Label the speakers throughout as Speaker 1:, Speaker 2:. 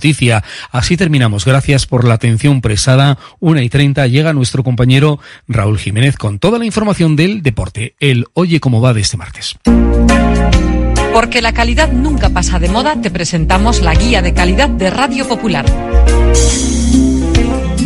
Speaker 1: noticia. Así terminamos. Gracias por la atención prestada. Una y treinta llega nuestro compañero Raúl Jiménez con toda la información del deporte. El Oye cómo va de este martes.
Speaker 2: Porque la calidad nunca pasa de moda, te presentamos la guía de calidad de Radio Popular.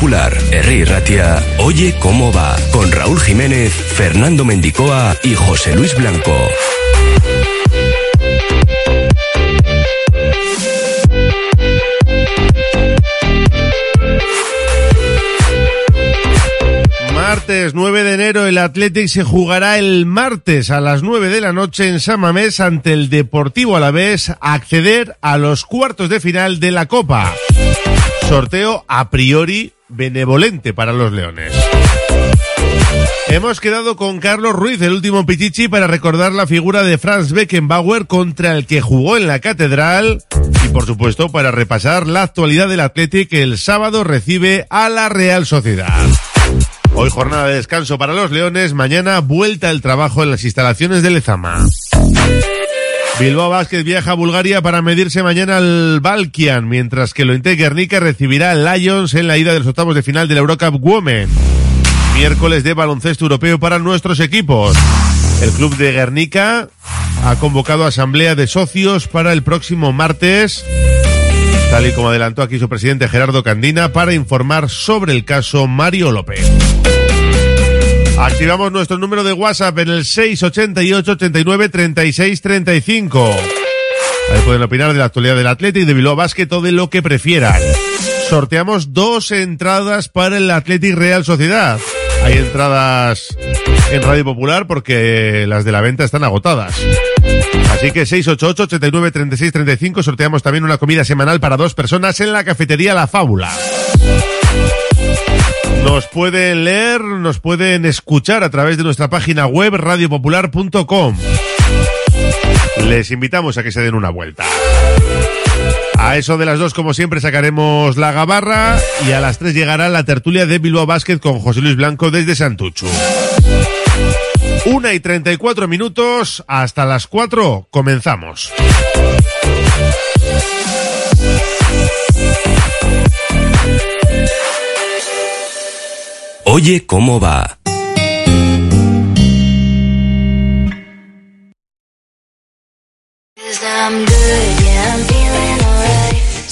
Speaker 3: Popular, Herri Ratia, Oye cómo va, con Raúl Jiménez, Fernando Mendicoa y José Luis Blanco.
Speaker 4: Martes 9 de enero el Athletic se jugará el martes a las 9 de la noche en San Mamés ante el Deportivo Alavés a acceder a los cuartos de final de la Copa. Sorteo a priori benevolente para los Leones. Hemos quedado con Carlos Ruiz, el último Pichichi, para recordar la figura de Franz Beckenbauer contra el que jugó en la Catedral y, por supuesto, para repasar la actualidad del Athletic que el sábado recibe a la Real Sociedad. Hoy jornada de descanso para los Leones, mañana vuelta al trabajo en las instalaciones de Lezama. Bilbao Basket viaja a Bulgaria para medirse mañana al Balkian, mientras que Lointe Guernica recibirá al Lions en la ida de los octavos de final de la Eurocup Women. Miércoles de baloncesto europeo para nuestros equipos. El club de Guernica ha convocado asamblea de socios para el próximo martes, tal y como adelantó aquí su presidente Gerardo Candina, para informar sobre el caso Mario López. Activamos nuestro número de WhatsApp en el 688 89 36 35. Ahí pueden opinar de la actualidad del Atlético y de Bilbao o de lo que prefieran. Sorteamos dos entradas para el Athletic Real Sociedad. Hay entradas en Radio Popular porque las de la venta están agotadas. Así que 688 89 36 35 sorteamos también una comida semanal para dos personas en la cafetería La Fábula. Nos pueden leer, nos pueden escuchar a través de nuestra página web radiopopular.com. Les invitamos a que se den una vuelta. A eso de las dos, como siempre, sacaremos la gabarra y a las tres llegará la tertulia de Bilbao Basket con José Luis Blanco desde Santuchu. Una y treinta y cuatro minutos, hasta las cuatro, comenzamos.
Speaker 3: Oye cómo va.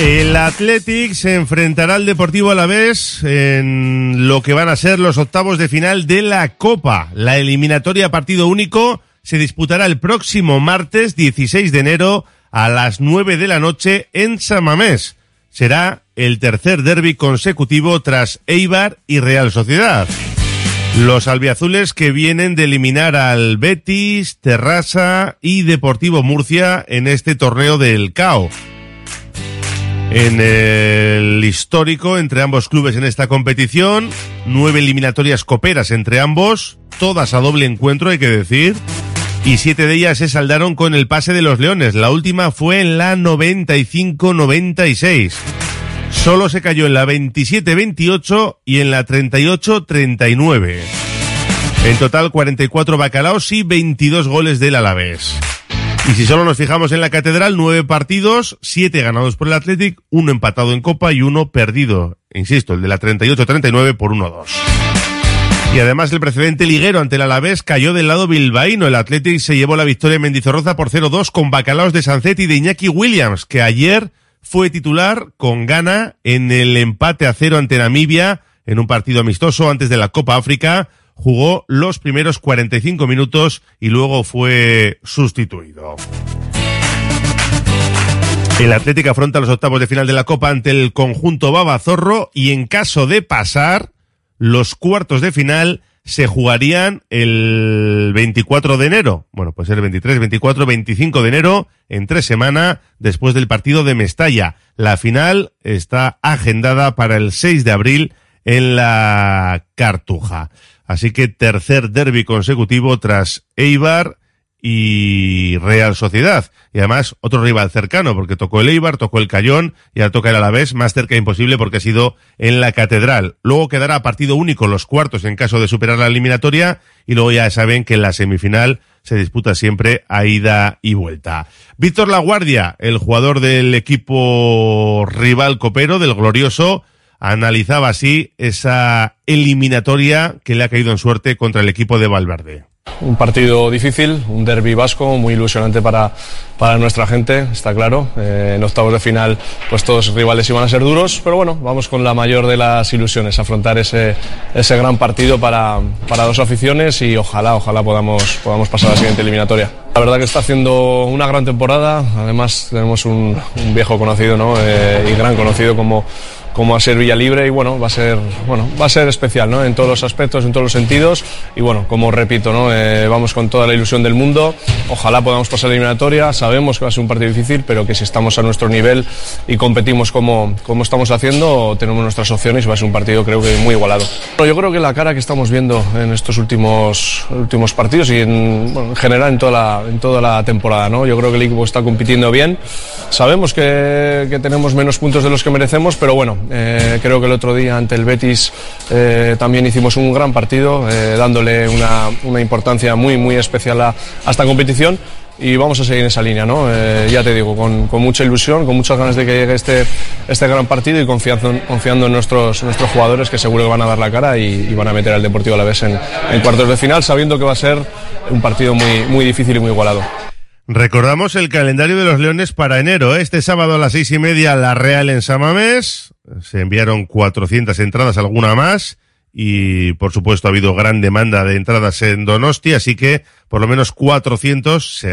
Speaker 4: El Athletic se enfrentará al Deportivo Alavés en lo que van a ser los octavos de final de la Copa. La eliminatoria partido único se disputará el próximo martes 16 de enero a las 9 de la noche en Samamés. Será el tercer derby consecutivo tras Eibar y Real Sociedad. Los albiazules que vienen de eliminar al Betis, Terrassa y Deportivo Murcia en este torneo del CAO en el histórico entre ambos clubes en esta competición. Nueve eliminatorias coperas entre ambos, todas a doble encuentro, hay que decir. Y siete de ellas se saldaron con el pase de los Leones. La última fue en la 95-96. Solo se cayó en la 27-28 y en la 38-39. En total 44 bacalaos y 22 goles del Alavés. Y si solo nos fijamos en la catedral, nueve partidos, siete ganados por el Athletic, uno empatado en Copa y uno perdido. Insisto, el de la 38-39 por 1-2. Y además el precedente liguero ante el Alavés cayó del lado bilbaíno. El Athletic se llevó la victoria en Mendizorroza por 0-2 con bacalaos de Sancet y de Iñaki Williams, que ayer fue titular con gana en el empate a cero ante Namibia en un partido amistoso antes de la Copa África jugó los primeros 45 minutos y luego fue sustituido. El Atlético afronta los octavos de final de la Copa ante el conjunto Babazorro y en caso de pasar, los cuartos de final se jugarían el 24 de enero. Bueno, pues el 23, 24, 25 de enero, en tres semanas, después del partido de Mestalla. La final está agendada para el 6 de abril en la Cartuja. Así que tercer derby consecutivo tras Eibar y Real Sociedad. Y además otro rival cercano, porque tocó el Eibar, tocó el Cayón y ahora toca el Alavés, más cerca imposible porque ha sido en la Catedral. Luego quedará partido único los cuartos en caso de superar la eliminatoria y luego ya saben que en la semifinal se disputa siempre a ida y vuelta. Víctor Laguardia, el jugador del equipo rival copero, del glorioso, analizaba así esa eliminatoria que le ha caído en suerte contra el equipo de Valverde.
Speaker 5: Un partido difícil, un derby vasco muy ilusionante para, para nuestra gente, está claro. Eh, en octavos de final, pues todos rivales iban a ser duros, pero bueno, vamos con la mayor de las ilusiones, afrontar ese, ese gran partido para, para dos aficiones y ojalá, ojalá podamos, podamos pasar a la siguiente eliminatoria. La verdad que está haciendo una gran temporada, además tenemos un, un viejo conocido ¿no? Eh, y gran conocido como como a ser Villa Libre y bueno, va a ser, bueno, va a ser especial, ¿no? En todos los aspectos, en todos los sentidos y bueno, como repito, ¿no? Eh, vamos con toda la ilusión del mundo, ojalá podamos pasar la eliminatoria, sabemos que va a ser un partido difícil, pero que si estamos a nuestro nivel y competimos como, como estamos haciendo, tenemos nuestras opciones y va a ser un partido creo que muy igualado. Yo creo que la cara que estamos viendo en estos últimos, últimos partidos y en, bueno, en general en toda, la, en toda la temporada, ¿no? Yo creo que el equipo está compitiendo bien, sabemos que, que tenemos menos puntos de los que merecemos, pero bueno, eh, creo que el otro día ante el Betis eh, también hicimos un gran partido, eh, dándole una, una, importancia muy, muy especial a, esta competición. Y vamos a seguir en esa línea, ¿no? ya te digo, con, con, mucha ilusión, con muchas ganas de que llegue este, este gran partido y confiando, confiando en nuestros, nuestros jugadores que seguro que van a dar la cara y, y van a meter al Deportivo a la vez en, en cuartos de final, sabiendo que va a ser un partido muy, muy difícil y muy igualado.
Speaker 4: Recordamos el calendario de los Leones para enero. Este sábado a las seis y media La Real en Samamés. Se enviaron 400 entradas, alguna más. Y por supuesto ha habido gran demanda de entradas en Donosti, así que por lo menos 400,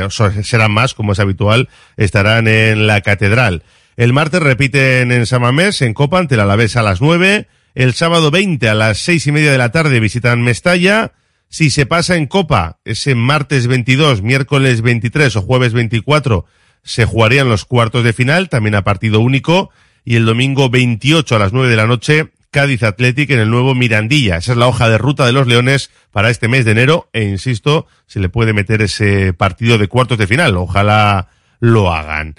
Speaker 4: serán más como es habitual, estarán en la Catedral. El martes repiten en Samamés, en Copa, ante el Alavés a las 9. El sábado 20 a las seis y media de la tarde visitan Mestalla. Si se pasa en Copa, ese martes 22, miércoles 23 o jueves 24, se jugarían los cuartos de final, también a partido único, y el domingo 28 a las 9 de la noche, Cádiz Athletic en el nuevo Mirandilla. Esa es la hoja de ruta de los Leones para este mes de enero, e insisto, se le puede meter ese partido de cuartos de final. Ojalá lo hagan.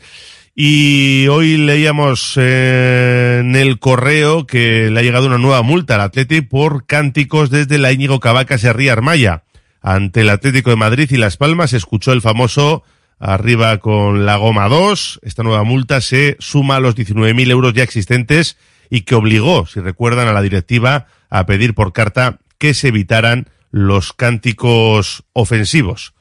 Speaker 4: Y hoy leíamos eh, en el correo que le ha llegado una nueva multa al Atlético por cánticos desde la Íñigo Cavacas y Ría Armaya. Ante el Atlético de Madrid y Las Palmas escuchó el famoso arriba con la goma 2. Esta nueva multa se suma a los 19.000 euros ya existentes y que obligó, si recuerdan, a la directiva a pedir por carta que se evitaran los cánticos ofensivos.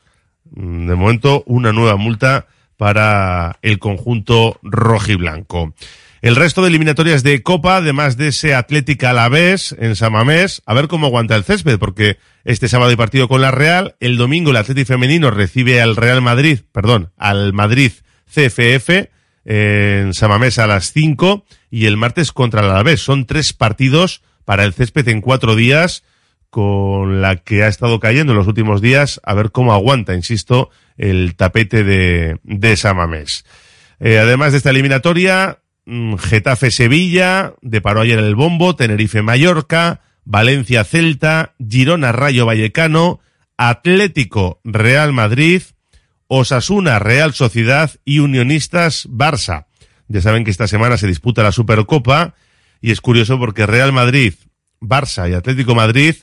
Speaker 4: De momento, una nueva multa para el conjunto rojiblanco. El resto de eliminatorias de Copa, además de ese Atlética a la vez en Samamés, a ver cómo aguanta el césped, porque este sábado hay partido con la Real, el domingo el Atlético femenino recibe al Real Madrid, perdón, al Madrid CFF en Samamés a las 5 y el martes contra el Alavés. Son tres partidos para el césped en cuatro días con la que ha estado cayendo en los últimos días, a ver cómo aguanta, insisto, el tapete de, de Samamés. Eh, además de esta eliminatoria, mm, Getafe-Sevilla, deparó ayer el bombo, Tenerife-Mallorca, Valencia-Celta, Girona-Rayo Vallecano, Atlético-Real Madrid, Osasuna-Real Sociedad y Unionistas-Barça. Ya saben que esta semana se disputa la Supercopa y es curioso porque Real Madrid, Barça y Atlético Madrid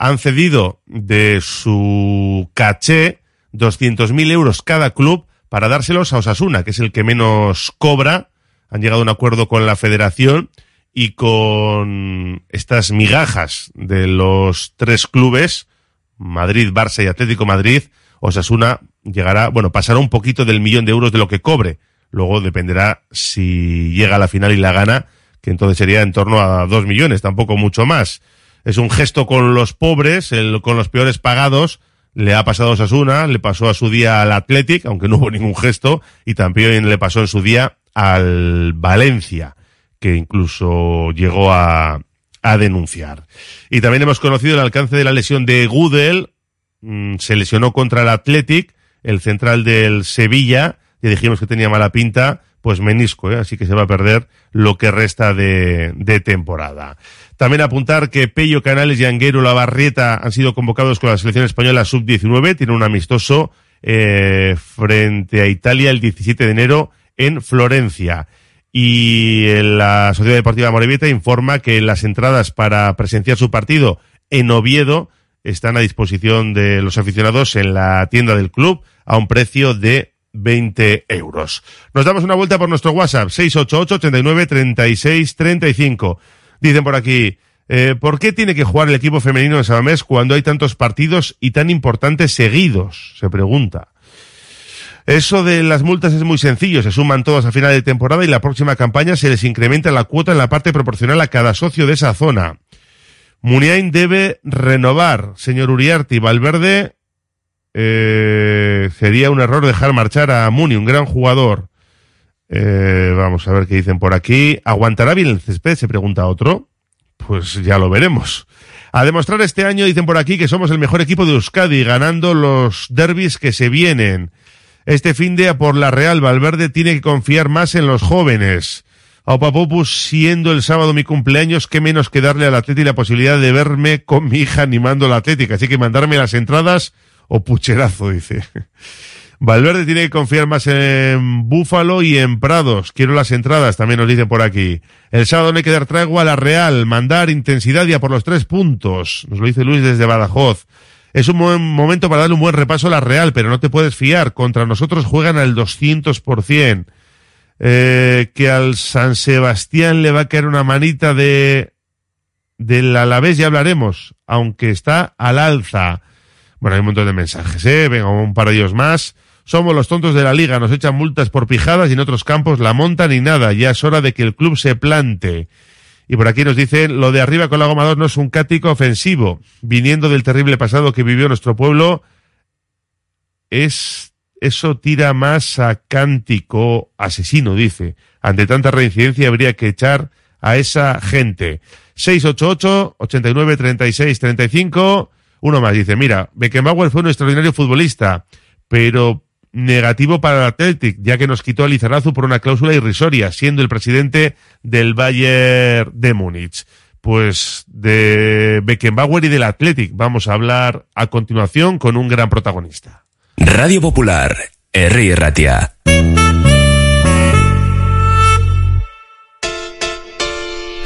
Speaker 4: han cedido de su caché 200.000 euros cada club para dárselos a Osasuna, que es el que menos cobra. Han llegado a un acuerdo con la federación y con estas migajas de los tres clubes, Madrid, Barça y Atlético Madrid, Osasuna llegará, bueno, pasará un poquito del millón de euros de lo que cobre. Luego dependerá si llega a la final y la gana, que entonces sería en torno a dos millones, tampoco mucho más. Es un gesto con los pobres, el, con los peores pagados, le ha pasado a Sasuna, le pasó a su día al Athletic, aunque no hubo ningún gesto, y también le pasó en su día al Valencia, que incluso llegó a, a denunciar. Y también hemos conocido el alcance de la lesión de Gudel, mm, se lesionó contra el Athletic, el central del Sevilla, ya dijimos que tenía mala pinta, pues menisco, ¿eh? así que se va a perder lo que resta de temporada. También apuntar que Pello Canales y Anguero Lavarrieta han sido convocados con la selección española sub-19. Tiene un amistoso eh, frente a Italia el 17 de enero en Florencia. Y la Sociedad Deportiva Morevieta informa que las entradas para presenciar su partido en Oviedo están a disposición de los aficionados en la tienda del club a un precio de 20 euros. Nos damos una vuelta por nuestro WhatsApp 688 89 36 35. Dicen por aquí, eh, ¿por qué tiene que jugar el equipo femenino en Sabamés cuando hay tantos partidos y tan importantes seguidos? Se pregunta. Eso de las multas es muy sencillo, se suman todas a final de temporada y la próxima campaña se les incrementa la cuota en la parte proporcional a cada socio de esa zona. Muniain debe renovar, señor Uriarte y Valverde. Eh, sería un error dejar marchar a Muni, un gran jugador. Eh, vamos a ver qué dicen por aquí. ¿Aguantará bien el césped? Se pregunta otro. Pues ya lo veremos. A demostrar este año, dicen por aquí, que somos el mejor equipo de Euskadi, ganando los derbis que se vienen. Este fin de a por la Real, Valverde tiene que confiar más en los jóvenes. A Opapopus, siendo el sábado mi cumpleaños, qué menos que darle al Atleti la posibilidad de verme con mi hija animando la Atlética. Así que mandarme las entradas o pucherazo, dice. Valverde tiene que confiar más en Búfalo y en Prados. Quiero las entradas, también nos dicen por aquí. El sábado no hay que dar tregua a la Real, mandar intensidad ya por los tres puntos. Nos lo dice Luis desde Badajoz. Es un buen momento para darle un buen repaso a la Real, pero no te puedes fiar. Contra nosotros juegan al 200%. Eh, que al San Sebastián le va a caer una manita de del Alavés, ya hablaremos, aunque está al alza. Bueno, hay un montón de mensajes, ¿eh? Venga, un par de ellos más. Somos los tontos de la liga, nos echan multas por pijadas y en otros campos la montan y nada. Ya es hora de que el club se plante. Y por aquí nos dicen, lo de arriba con la goma 2 no es un cático ofensivo. Viniendo del terrible pasado que vivió nuestro pueblo, es, eso tira más a cántico asesino, dice. Ante tanta reincidencia habría que echar a esa gente. 688 89 36 35. Uno más dice, mira, Beckenbauer fue un extraordinario futbolista, pero negativo para el Athletic, ya que nos quitó a Lizarazu por una cláusula irrisoria, siendo el presidente del Bayern de Múnich. Pues de Beckenbauer y del Athletic vamos a hablar a continuación con un gran protagonista.
Speaker 3: Radio Popular, R. Ratia.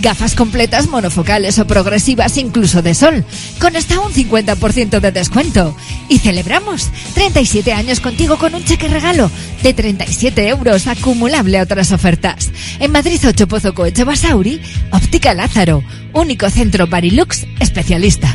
Speaker 6: Gafas completas monofocales o progresivas incluso de sol, con hasta un 50% de descuento. Y celebramos 37 años contigo con un cheque regalo de 37 euros acumulable a otras ofertas. En Madrid 8 Pozo Coche Basauri, Óptica Lázaro, único centro Barilux especialista.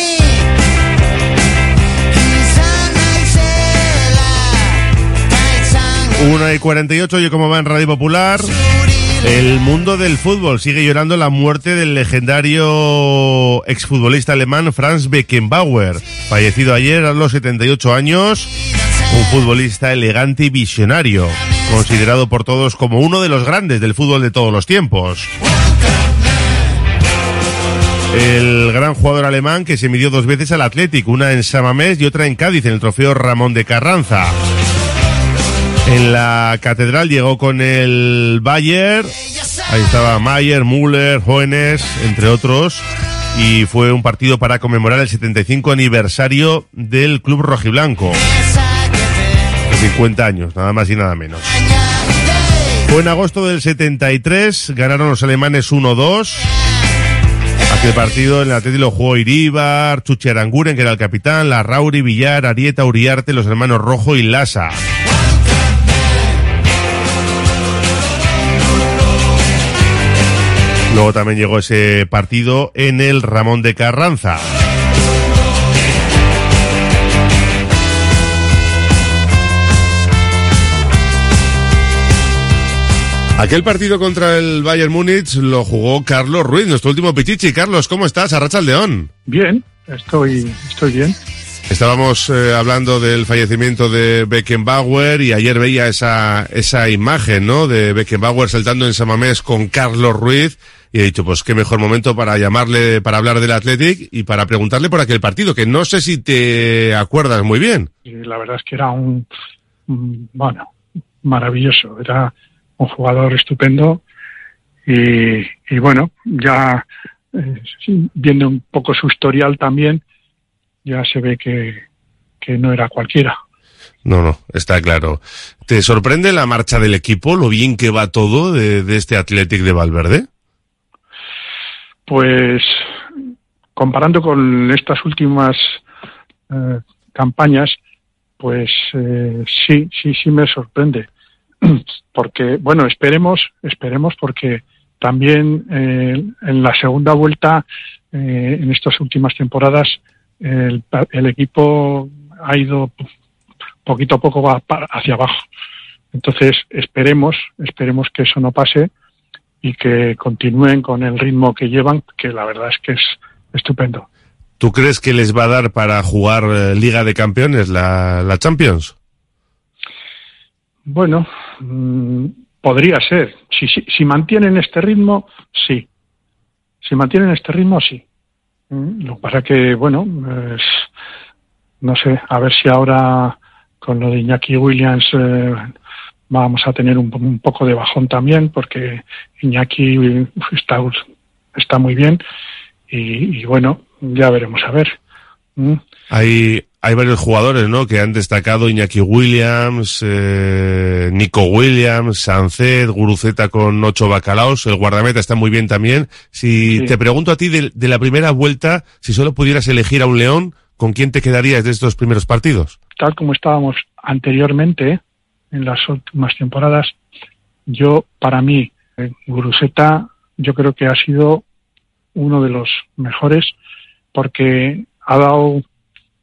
Speaker 4: Una y 48, oye cómo va en Radio Popular. El mundo del fútbol sigue llorando la muerte del legendario exfutbolista alemán Franz Beckenbauer, fallecido ayer a los 78 años, un futbolista elegante y visionario, considerado por todos como uno de los grandes del fútbol de todos los tiempos. El gran jugador alemán que se midió dos veces al Athletic, una en Samamés y otra en Cádiz, en el trofeo Ramón de Carranza. En la catedral llegó con el Bayer, ahí estaba Mayer, Müller, Jóvenes, entre otros, y fue un partido para conmemorar el 75 aniversario del Club Rojiblanco. 50 años, nada más y nada menos. Fue en agosto del 73, ganaron los alemanes 1-2. Aquel partido en el Atlético lo jugó Iríbar, Chuchi Aranguren, que era el capitán, la Rauri, Villar, Arieta, Uriarte, los hermanos Rojo y Lasa. Luego también llegó ese partido en el Ramón de Carranza. Aquel partido contra el Bayern Múnich lo jugó Carlos Ruiz, nuestro último pichichi. Carlos, ¿cómo estás? Arracha el León.
Speaker 7: Bien, estoy, estoy bien.
Speaker 4: Estábamos eh, hablando del fallecimiento de Beckenbauer y ayer veía esa, esa imagen, ¿no? De Beckenbauer saltando en Samamés con Carlos Ruiz y he dicho, pues qué mejor momento para llamarle, para hablar del Athletic y para preguntarle por aquel partido, que no sé si te acuerdas muy bien.
Speaker 7: La verdad es que era un, un- bueno, maravilloso. Era un jugador estupendo y, bueno, ya eh, viendo un poco su historial también, ya se ve que, que no era cualquiera.
Speaker 4: No, no, está claro. ¿Te sorprende la marcha del equipo, lo bien que va todo de, de este Athletic de Valverde?
Speaker 7: Pues comparando con estas últimas eh, campañas, pues eh, sí, sí, sí me sorprende. Porque, bueno, esperemos, esperemos porque también eh, en la segunda vuelta, eh, en estas últimas temporadas, el, el equipo ha ido poquito a poco va hacia abajo. Entonces, esperemos, esperemos que eso no pase y que continúen con el ritmo que llevan, que la verdad es que es estupendo.
Speaker 4: ¿Tú crees que les va a dar para jugar eh, Liga de Campeones, la, la Champions?
Speaker 7: Bueno, mm, podría ser. Si, si, si mantienen este ritmo, sí. Si mantienen este ritmo, sí. Mm, Lo que pasa que, bueno, es- no sé, a ver si ahora con lo de Iñaki Williams eh, vamos a tener un, un poco de bajón también, porque Iñaki está, está muy bien y, y bueno, ya veremos a ver. Mm.
Speaker 4: Hay, hay varios jugadores, ¿no? Que han destacado Iñaki Williams, eh, Nico Williams, Sancet, Guruceta con ocho bacalaos, el guardameta está muy bien también. Si
Speaker 7: Sí.
Speaker 4: te pregunto a ti de, de la primera vuelta, si solo pudieras elegir a un león, ¿con quién te quedarías de estos primeros partidos?
Speaker 7: tal como estábamos anteriormente en las últimas temporadas, yo, para mí, eh, Guruseta, yo creo que ha sido uno de los mejores porque ha dado,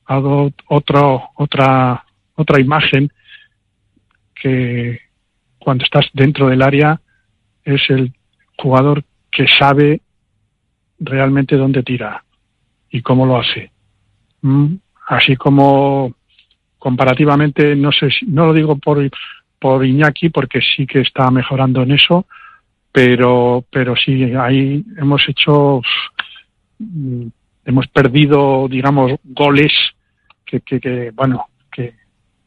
Speaker 7: ha dado otro, otra, otra imagen que cuando estás dentro del área es el jugador que sabe realmente dónde tira y cómo lo hace. Mm, Así como comparativamente, no sé si, no lo digo por, por Iñaki, porque sí que está mejorando en eso, pero, pero sí, ahí hemos hecho, mm, hemos perdido, digamos, goles que, que, que, bueno, que,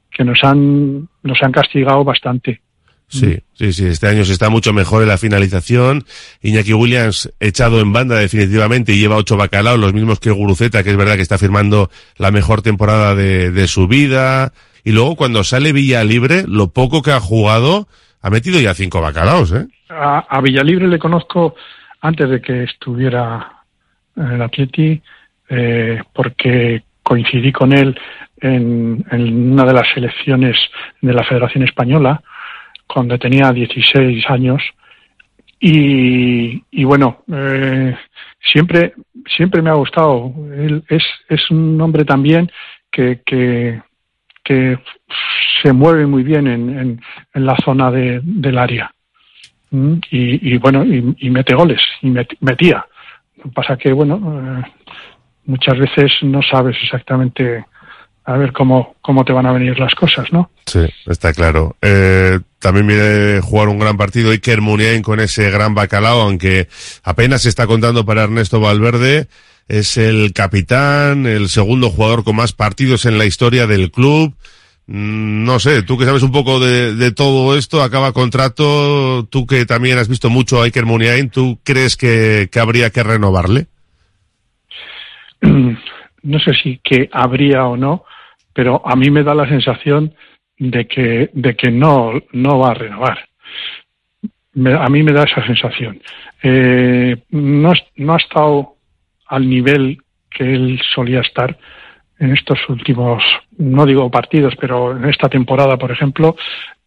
Speaker 7: que nos han, nos han castigado bastante.
Speaker 4: Sí, sí, sí, este año se está mucho mejor en la finalización. Iñaki Williams echado en banda definitivamente y lleva ocho bacalaos, los mismos que Guruceta, que es verdad que está firmando la mejor temporada de, de su vida. Y luego cuando sale Villa Libre, lo poco que ha jugado, ha metido ya cinco bacalaos, ¿eh?
Speaker 7: A, a Villalibre le conozco antes de que estuviera en el Atleti, eh, porque coincidí con él en, una de las selecciones de la Federación Española cuando tenía 16 años y, y bueno eh, siempre siempre me ha gustado. Él es es un hombre también que que, que se mueve muy bien en, en, en la zona de, del área. Mm, y, bueno y, y mete goles y met- metía. Lo que pasa que bueno eh, muchas veces no sabes exactamente a ver cómo cómo te van a venir las cosas no
Speaker 4: Sí, está claro. Eh, también viene jugar un gran partido Iker Muniain con ese gran bacalao, aunque apenas se está contando para Ernesto Valverde. Es el capitán, el segundo jugador con más partidos en la historia del club. Mm, No sé, tú que sabes un poco de, todo esto, acaba contrato, tú que también has visto mucho a Iker Muniain, ¿tú crees que, que habría que renovarle?
Speaker 7: no sé si que habría o no, pero a mí me da la sensación de que, de que no, no va a renovar. Me- a mí me da esa sensación. Eh, no, no ha estado al nivel que él solía estar en estos últimos, no digo partidos, pero en esta temporada, por ejemplo,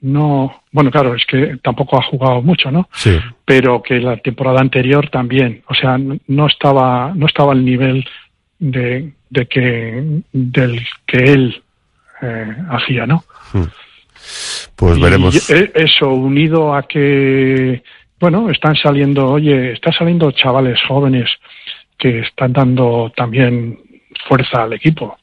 Speaker 7: no, bueno, claro, es que tampoco ha jugado mucho, ¿no?
Speaker 4: Sí.
Speaker 7: Pero que la temporada anterior también, o sea, no estaba, no estaba al nivel de, de que del que él eh, hacía, ¿no?
Speaker 4: Pues
Speaker 7: Y
Speaker 4: veremos.
Speaker 7: e- eso unido a que, bueno, están saliendo, oye, están saliendo chavales jóvenes que están dando también fuerza al equipo.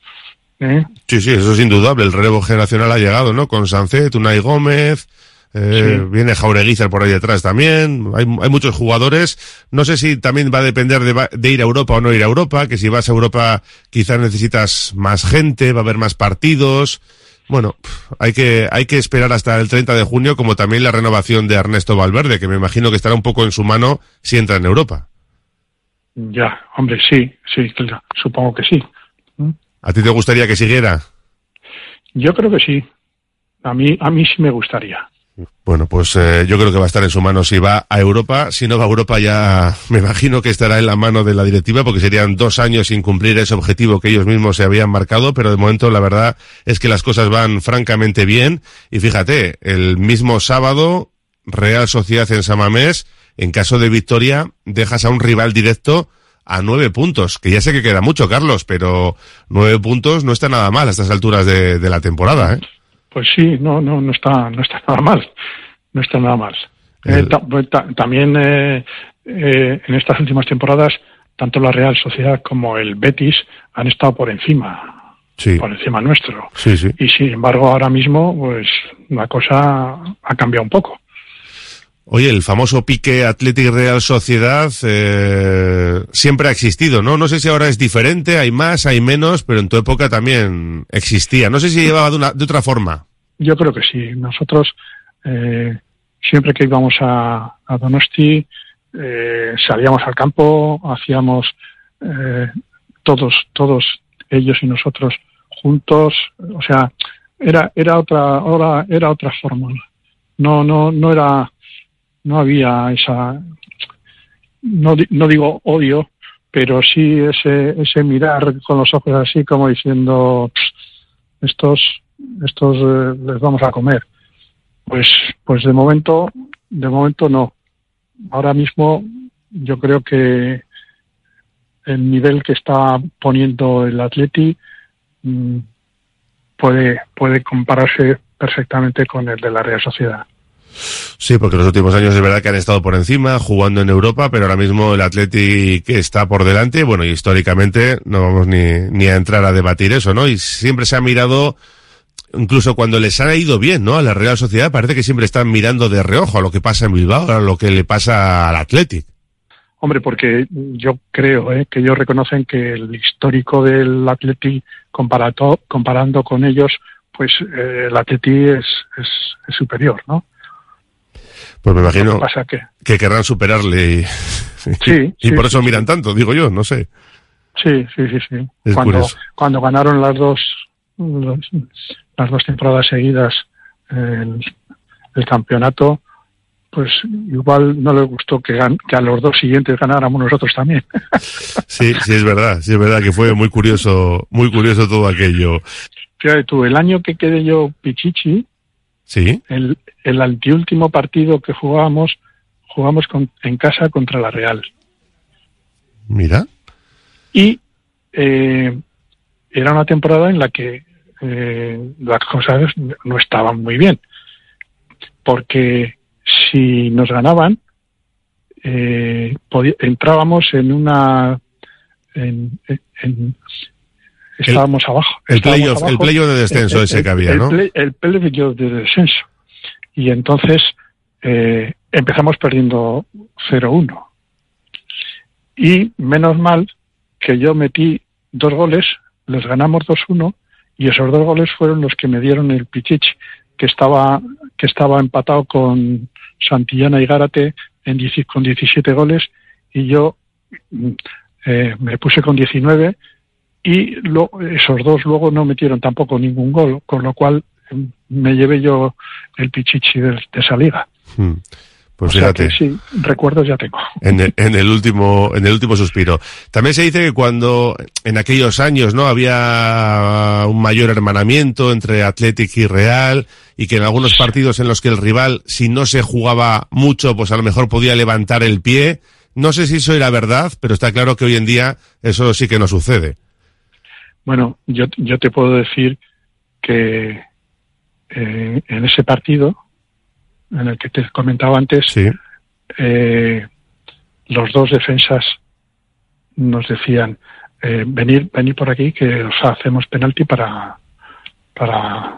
Speaker 7: ¿eh?
Speaker 4: Sí, sí, eso es indudable. El relevo generacional ha llegado, ¿no? Con Sancet, Unai Gómez, eh,
Speaker 7: Sí.
Speaker 4: viene Jaureguizar por ahí detrás también. Hay, hay muchos jugadores. No sé si también va a depender de, de ir a Europa o no ir a Europa, que si vas a Europa quizás necesitas más gente, va a haber más partidos. Bueno, hay que, hay que esperar hasta el 30 de junio, como también la renovación de Ernesto Valverde, que me imagino que estará un poco en su mano si entra en Europa.
Speaker 7: Ya, hombre, sí, sí, claro, supongo que sí.
Speaker 4: ¿A ti te gustaría que siguiera?
Speaker 7: Yo creo que sí. A mí, a mí sí me gustaría.
Speaker 4: Bueno, pues eh, yo creo que va a estar en su mano si va a Europa. Si no va a Europa ya me imagino que estará en la mano de la directiva porque serían dos años sin cumplir ese objetivo que ellos mismos se habían marcado, pero de momento la verdad es que las cosas van francamente bien. Y fíjate, el mismo sábado, Real Sociedad en Samamés, en caso de victoria, dejas a un rival directo a nueve puntos, que ya sé que queda mucho, Carlos, pero nueve puntos no está nada mal a estas alturas de, de la temporada, ¿eh?
Speaker 7: Pues sí, no, no, no está, no está nada mal, no está nada mal. Eh, ta- pues ta- también eh, eh, en estas últimas temporadas, tanto la Real Sociedad como el Betis han estado por encima,
Speaker 4: Sí.
Speaker 7: por encima nuestro.
Speaker 4: Sí, sí.
Speaker 7: Y sin embargo, ahora mismo, pues la cosa ha cambiado un poco.
Speaker 4: Oye, el famoso pique Athletic Real Sociedad eh, siempre ha existido, ¿no? No sé si ahora es diferente, hay más, hay menos, pero en tu época también existía. No sé si llevaba de, una, de otra forma.
Speaker 7: Yo creo que sí. Nosotros, eh, siempre que íbamos a, Donosti, eh, salíamos al campo, hacíamos eh, todos, todos ellos y nosotros juntos. O sea, era, era otra, ahora era otra fórmula. No, no, no era, no había esa, no, no digo odio, pero sí ese, ese mirar con los ojos así como diciendo, "Pss, estos, estos eh, les vamos a comer. Pues, pues de momento, de momento no. Ahora mismo yo creo que el nivel que está poniendo el Atleti mm, puede, puede compararse perfectamente con el de la Real Sociedad.
Speaker 4: Sí, porque los últimos años es verdad que han estado por encima, jugando en Europa, pero ahora mismo el Athletic está por delante. Bueno, y históricamente no vamos ni, ni a entrar a debatir eso, ¿no? Y siempre se ha mirado, incluso cuando les ha ido bien, ¿no? A la Real Sociedad parece que siempre están mirando de reojo a lo que pasa en Bilbao, a lo que le pasa al Athletic.
Speaker 7: Hombre, porque yo creo ¿eh? que ellos reconocen que el histórico del Atleti comparato, comparando con ellos, pues eh, el Atleti es, es, es superior, ¿no?
Speaker 4: Pues me imagino
Speaker 7: que pasa que
Speaker 4: que querrán superarle y,
Speaker 7: Sí,
Speaker 4: y
Speaker 7: sí,
Speaker 4: por eso
Speaker 7: sí,
Speaker 4: miran tanto, digo yo, no sé.
Speaker 7: sí, sí, sí, sí.
Speaker 4: Es
Speaker 7: Cuando,
Speaker 4: curioso.
Speaker 7: cuando ganaron las dos los- las dos temporadas seguidas el, el campeonato, pues igual no les gustó que, gan- que a los dos siguientes ganáramos nosotros también.
Speaker 4: Sí, sí es verdad, sí es verdad que fue muy curioso, muy curioso todo aquello.
Speaker 7: Fíjate tú, el año que quedé yo Pichichi,
Speaker 4: Sí,
Speaker 7: el, el anteúltimo partido que jugábamos, jugamos con- en casa contra la Real.
Speaker 4: mira.
Speaker 7: Y eh, era una temporada en la que eh, las cosas no estaban muy bien. Porque si nos ganaban, eh, entrábamos en una. En, en- estábamos abajo.
Speaker 4: el playoff- el
Speaker 7: abajo.
Speaker 4: playoff de descenso ese que había, ¿no?
Speaker 7: el playoff de descenso. Y entonces eh, empezamos perdiendo 0-1. Y menos mal que yo metí dos goles, les ganamos 2-1 y esos dos goles fueron los que me dieron el Pichichi, que estaba, que estaba empatado con Santillana y Gárate en 10 con 17 goles y yo mm, eh, me puse con 19 y lo- esos dos luego no metieron tampoco ningún gol, con lo cual mm, me llevé yo el Pichichi de, de esa liga.
Speaker 4: Hmm. Pues
Speaker 7: o sea
Speaker 4: fíjate.
Speaker 7: que sí, recuerdos ya tengo.
Speaker 4: en el, en el último en el último suspiro. También se dice que cuando en aquellos años no había un mayor hermanamiento entre Athletic y Real y que en algunos partidos en los que el rival si no se jugaba mucho pues a lo mejor podía levantar el pie. No sé si eso era verdad, pero está claro que hoy en día eso sí que no sucede.
Speaker 7: Bueno, yo, yo te puedo decir que eh, en ese partido, en el que te comentaba antes, eh, los dos defensas nos decían, eh, venir, venir por aquí que os hacemos penalti para, para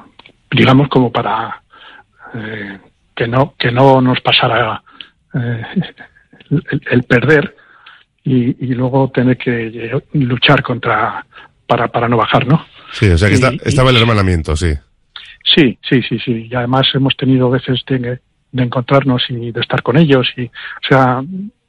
Speaker 7: digamos como para eh, que no que no nos pasara eh, el, el perder y, y luego tener que luchar contra para, para no bajar, ¿no?
Speaker 4: Sí, o sea que
Speaker 7: Y-
Speaker 4: está-
Speaker 7: y-
Speaker 4: estaba el hermanamiento, sí.
Speaker 7: Sí, sí, sí, sí. Y además hemos tenido veces de, de encontrarnos y de estar con ellos. y O sea,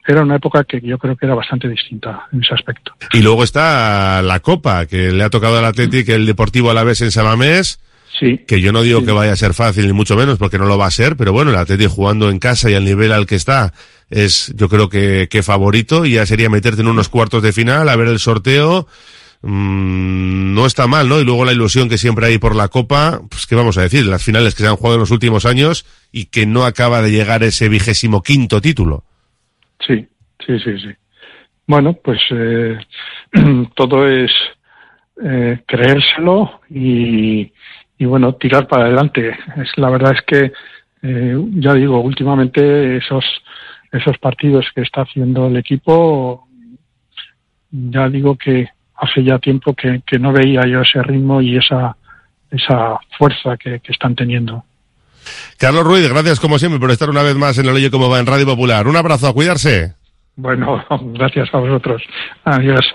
Speaker 7: era una época que yo creo que era bastante distinta en ese aspecto.
Speaker 4: Y luego está la Copa, que le ha tocado al Athletic el Deportivo Alavés en Samamés.
Speaker 7: Sí.
Speaker 4: Que yo no digo que vaya a ser fácil, ni mucho menos, porque no lo va a ser, pero bueno, el Athletic jugando en casa y al nivel al que está es, yo creo que, que favorito y ya sería meterte en unos cuartos de final, a ver el sorteo. Mm, no está mal, ¿no? Y luego la ilusión que siempre hay por la Copa, pues qué vamos a decir, las finales que se han jugado en los últimos años y que no acaba de llegar ese vigésimo quinto título.
Speaker 7: Sí, sí, sí, sí. Bueno, pues eh, todo es eh, creérselo y, bueno, tirar para adelante. Es la verdad es que eh, ya digo, últimamente esos esos partidos que está haciendo el equipo, ya digo que hace ya tiempo que, que no veía yo ese ritmo y esa esa fuerza que, que están teniendo.
Speaker 4: Carlos Ruiz, gracias como siempre por estar una vez más en el Oye Cómo Va en Radio Popular. Un abrazo, a cuidarse.
Speaker 7: Bueno, gracias a vosotros. Adiós.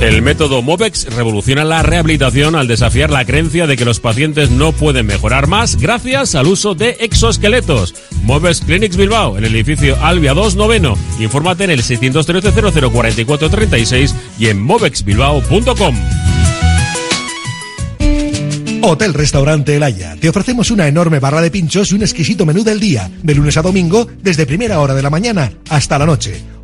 Speaker 8: El método MOVEX revoluciona la rehabilitación al desafiar la creencia de que los pacientes no pueden mejorar más gracias al uso de exoesqueletos. MOVEX Clinics Bilbao, en el edificio Albia 2 Noveno. Infórmate en el 613 0044 36 y en movexbilbao.com.
Speaker 9: Hotel Restaurante El Haya. Te ofrecemos una enorme barra de pinchos y un exquisito menú del día, de lunes a domingo, desde primera hora de la mañana hasta la noche.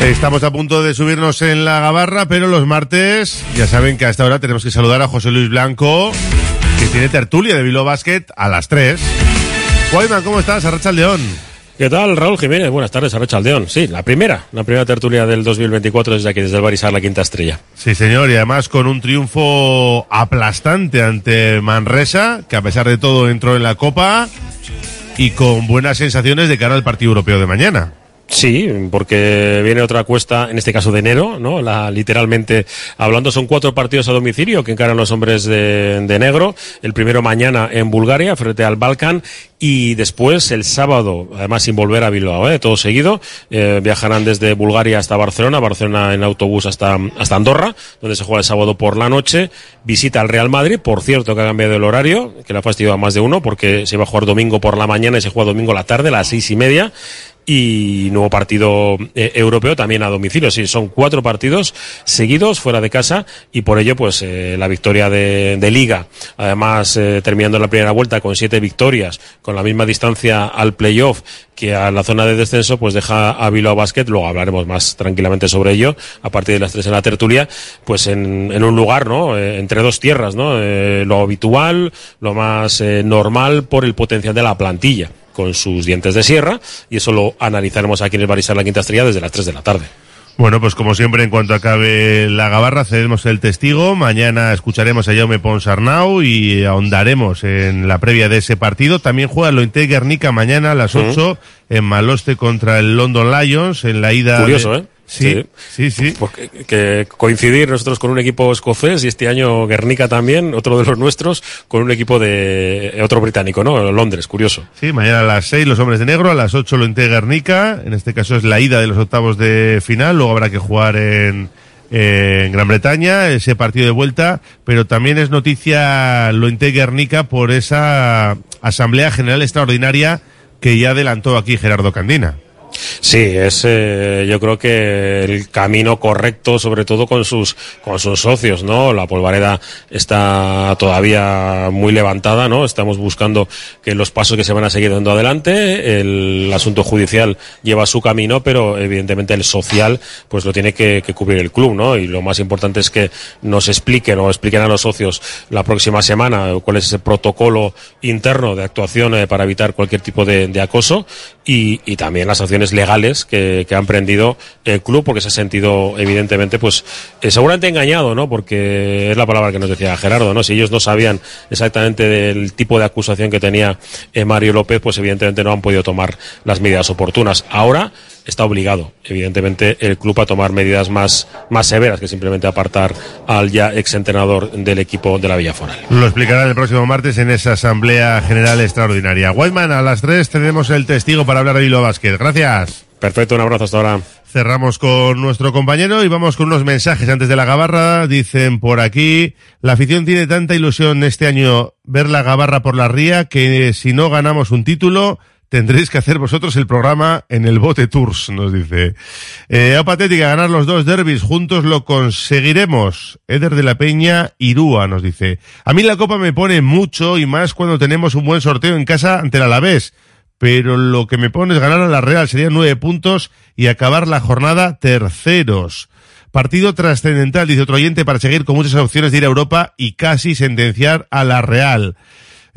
Speaker 4: Estamos a punto de subirnos en la gabarra, pero los martes, ya saben que a esta hora tenemos que saludar a José Luis Blanco, que tiene tertulia de Bilbao Basket a las 3. Guayman, ¿cómo estás? Arracha León.
Speaker 8: ¿Qué tal, Raúl Jiménez? Buenas tardes, Arracha Aldeón. Sí, la primera, la primera tertulia del 2024 desde aquí, desde el Barisar, la quinta estrella.
Speaker 4: Sí, señor, y además con un triunfo aplastante ante Manresa, que a pesar de todo entró en la Copa y con buenas sensaciones de cara al partido europeo de mañana.
Speaker 10: Sí, porque viene otra cuesta, en este caso de enero, ¿no? La, literalmente hablando, son cuatro partidos a domicilio que encaran los hombres de, de negro. El primero mañana en Bulgaria, frente al Balkan, y después el sábado, además sin volver a Bilbao, ¿eh? todo seguido, eh, viajarán desde Bulgaria hasta Barcelona, Barcelona en autobús hasta, hasta Andorra, donde se juega el sábado por la noche, visita al Real Madrid, por cierto que ha cambiado el horario, que le ha fastidiado a más de uno, porque se va a jugar domingo por la mañana y se juega domingo la tarde, a las seis y media, y nuevo partido eh, europeo también a domicilio. Sí, son cuatro partidos seguidos fuera de casa y por ello pues eh, la victoria de, liga. Además eh, terminando la primera vuelta con siete victorias, con la misma distancia al playoff que a la zona de descenso pues deja a Bilbao Basket, luego hablaremos más tranquilamente sobre ello a partir de las tres en la tertulia, pues en, en un lugar, ¿no? Entre dos tierras, ¿no? Lo habitual, lo más normal por el potencial de la plantilla con sus dientes de sierra y eso lo analizaremos aquí en el Barisar La Quinta Estrella desde las 3 de la tarde.
Speaker 4: Bueno, pues como siempre, en cuanto acabe la gabarra, cedemos el testigo. Mañana escucharemos a Jaume Ponsarnau y ahondaremos en la previa de ese partido. También juega Lointe Guernica mañana a las 8 en Maloste contra el London Lions en la ida.
Speaker 10: Curioso,
Speaker 4: de-
Speaker 10: ¿eh?
Speaker 4: Sí, sí, sí.
Speaker 10: Porque, que coincidir nosotros con un equipo escocés y este año Guernica también, otro de los nuestros, con un equipo de otro británico, ¿no? Londres, curioso.
Speaker 4: Sí, mañana a las 6 los hombres de negro, a las 8 lo Guernica. En este caso es la ida de los octavos de final. Luego habrá que jugar en, en Gran Bretaña, ese partido de vuelta. Pero también es noticia lo Guernica por esa Asamblea General Extraordinaria que ya adelantó aquí Gerardo Candina.
Speaker 10: Sí, es eh, yo creo que el camino correcto, sobre todo con sus con sus socios, ¿no? La polvareda está todavía muy levantada, ¿no? Estamos buscando que los pasos que se van a seguir dando adelante, el asunto judicial lleva su camino, pero evidentemente el social, pues lo tiene que, que cubrir el club, ¿no? Y lo más importante es que nos expliquen o expliquen a los socios la próxima semana cuál es ese protocolo interno de actuación eh, para evitar cualquier tipo de, de acoso y, y también las legales que, que ha el club porque se ha sentido evidentemente pues eh, seguramente engañado no porque es la palabra que nos decía Gerardo no si ellos no sabían exactamente del tipo de acusación que tenía eh, Mario López pues evidentemente no han podido tomar las medidas oportunas. Ahora está obligado, evidentemente, el club a tomar medidas más, más severas que simplemente apartar al ya exentrenador del equipo de la Villaforal.
Speaker 4: Lo explicará el próximo martes en esa Asamblea General Extraordinaria. Whiteman, a las 3 tenemos el testigo para hablar de Bilbao Basket. Gracias.
Speaker 10: Perfecto, un abrazo hasta ahora.
Speaker 4: Cerramos con nuestro compañero y vamos con unos mensajes antes de la gabarra. Dicen por aquí, la afición tiene tanta ilusión este año ver la gabarra por la ría que si no ganamos un título, tendréis que hacer vosotros el programa en el Bote Tours, nos dice. Eh, patética, ganar los dos derbis juntos lo conseguiremos. Eder de la Peña, Irúa, nos dice. A mí la copa me pone mucho y más cuando tenemos un buen sorteo en casa ante el Alavés. Pero lo que me pone es ganar a la Real, serían nueve puntos y acabar la jornada terceros. Partido trascendental, dice otro oyente, para seguir con muchas opciones de ir a Europa y casi sentenciar a la Real.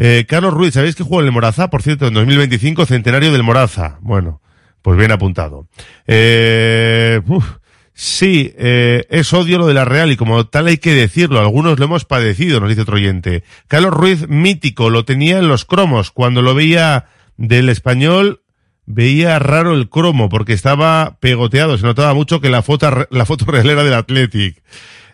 Speaker 4: Eh, Carlos Ruiz, ¿sabéis que jugó en el Moraza? Por cierto, en 2025, centenario del Moraza. Bueno, pues bien apuntado. Eh, sí, eh, es odio lo de la Real y como tal hay que decirlo. Algunos lo hemos padecido, nos dice otro oyente. Carlos Ruiz, mítico, lo tenía en los cromos. Cuando lo veía del español, veía raro el cromo porque estaba pegoteado. Se notaba mucho que la foto, la foto real era del Athletic.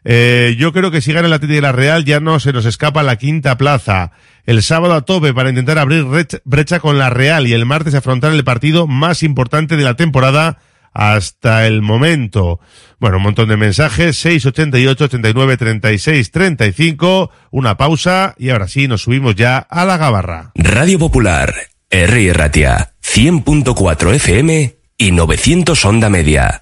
Speaker 4: Eh, yo creo que si gana el Atlético de la Real ya no se nos escapa la quinta plaza. El sábado a tope para intentar abrir brecha, con la Real y el martes afrontar el partido más importante de la temporada hasta el momento. Bueno, un montón de mensajes, 688 89 36 35, una pausa y ahora sí nos subimos ya a la gabarra.
Speaker 3: Radio Popular, R. Ratia, 100.4 FM y 900 Onda Media.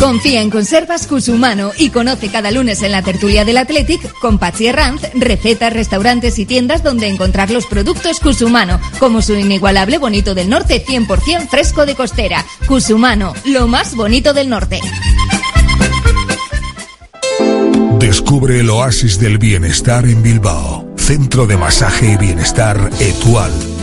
Speaker 11: Confía en Conservas Cusumano y conoce cada lunes en la tertulia del Athletic con Patsy Herranz recetas, restaurantes y tiendas donde encontrar los productos Cusumano, como su inigualable bonito del norte 100% fresco de costera. Cusumano, lo más bonito del norte.
Speaker 12: Descubre el oasis del bienestar en Bilbao. Centro de Masaje y Bienestar Etual.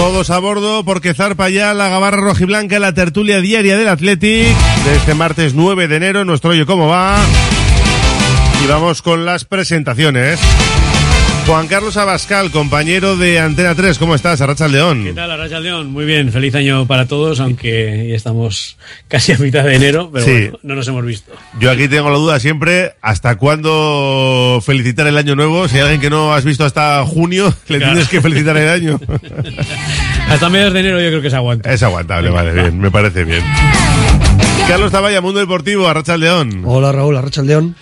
Speaker 4: Todos a bordo porque zarpa ya la gabarra rojiblanca la tertulia diaria del Athletic de este martes 9 de enero. Nuestro Oye Cómo Va. Y vamos con las presentaciones. Juan Carlos Abascal, compañero de Antena 3, ¿cómo estás? Arracha León.
Speaker 13: ¿Qué tal, Arracha León? Muy bien, feliz año para todos, aunque ya estamos casi a mitad de enero, pero
Speaker 4: Sí.
Speaker 13: bueno, no nos hemos visto.
Speaker 4: Yo aquí tengo la duda siempre, ¿hasta cuándo felicitar el año nuevo? Si hay alguien que no has visto hasta junio, le
Speaker 13: Claro.
Speaker 4: tienes que felicitar el año.
Speaker 13: Hasta mediados de enero yo creo que se aguanta.
Speaker 4: Es aguantable, vale, bien, me parece bien. Carlos Taballa, Mundo Deportivo, Arracha León.
Speaker 14: Hola Raúl, Arracha León.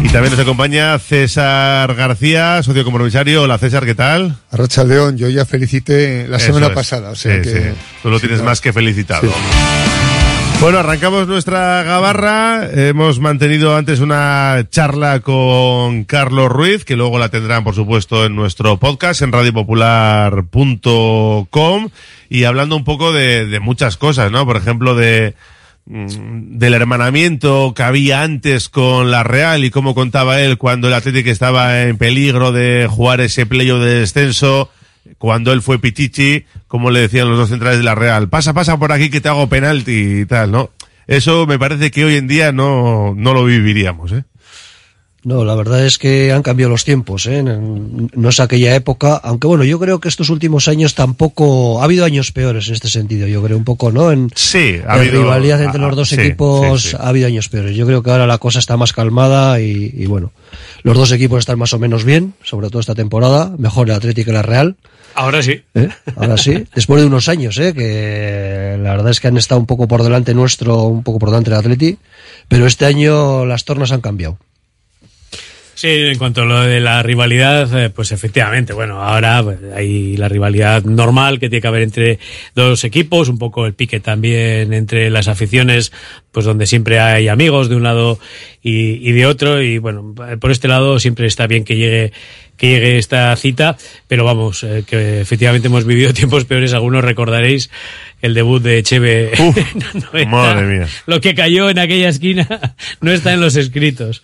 Speaker 4: Y también nos acompaña César García, socio compromisario. Hola César, ¿qué tal?
Speaker 15: Arracha León, yo ya felicité la
Speaker 4: Eso
Speaker 15: semana
Speaker 4: es.
Speaker 15: pasada, o sea
Speaker 4: Sí,
Speaker 15: que...
Speaker 4: sí. Tú lo tienes más que felicitado. Bueno, arrancamos nuestra gabarra. Hemos mantenido antes una charla con Carlos Ruiz, que luego la tendrán, por supuesto, en nuestro podcast, en radiopopular.com, y hablando un poco de, de muchas cosas, ¿no? Por ejemplo, de del hermanamiento que había antes con la Real y cómo contaba él cuando el Atlético estaba en peligro de jugar ese playo de descenso, cuando él fue Pichichi, como le decían los dos centrales de la Real, pasa, pasa por aquí que te hago penalti y tal, ¿no? Eso me parece que hoy en día no, no lo viviríamos, ¿eh?
Speaker 14: No, la verdad es que han cambiado los tiempos, ¿eh? No es aquella época, aunque bueno, yo creo que estos últimos años tampoco, ha habido años peores en este sentido, yo creo un poco, ¿no? En,
Speaker 4: Sí, ha
Speaker 14: en
Speaker 4: habido-
Speaker 14: rivalidad entre
Speaker 4: ah,
Speaker 14: los dos
Speaker 4: sí,
Speaker 14: equipos
Speaker 4: sí, sí.
Speaker 14: ha habido años peores. Yo creo que ahora la cosa está más calmada y, y bueno, los dos equipos están más o menos bien, sobre todo esta temporada, mejor el Atlético que la Real.
Speaker 13: Ahora sí.
Speaker 14: ¿eh? Ahora sí, después de unos años, ¿eh? que la verdad es que han estado un poco por delante nuestro, un poco por delante del Atleti, pero este año las tornas han cambiado.
Speaker 13: Sí, en cuanto a lo de la rivalidad, eh, pues efectivamente, bueno, ahora pues, hay la rivalidad normal que tiene que haber entre dos equipos, un poco el pique también entre las aficiones, pues donde siempre hay amigos de un lado y, y de otro, y bueno, por este lado siempre está bien que llegue que llegue esta cita, pero vamos, eh, que efectivamente hemos vivido tiempos peores, algunos recordaréis el debut de Cheve.
Speaker 4: Uf,
Speaker 13: en la 90.
Speaker 4: madre mía.
Speaker 13: Lo que cayó en aquella esquina no está en los escritos.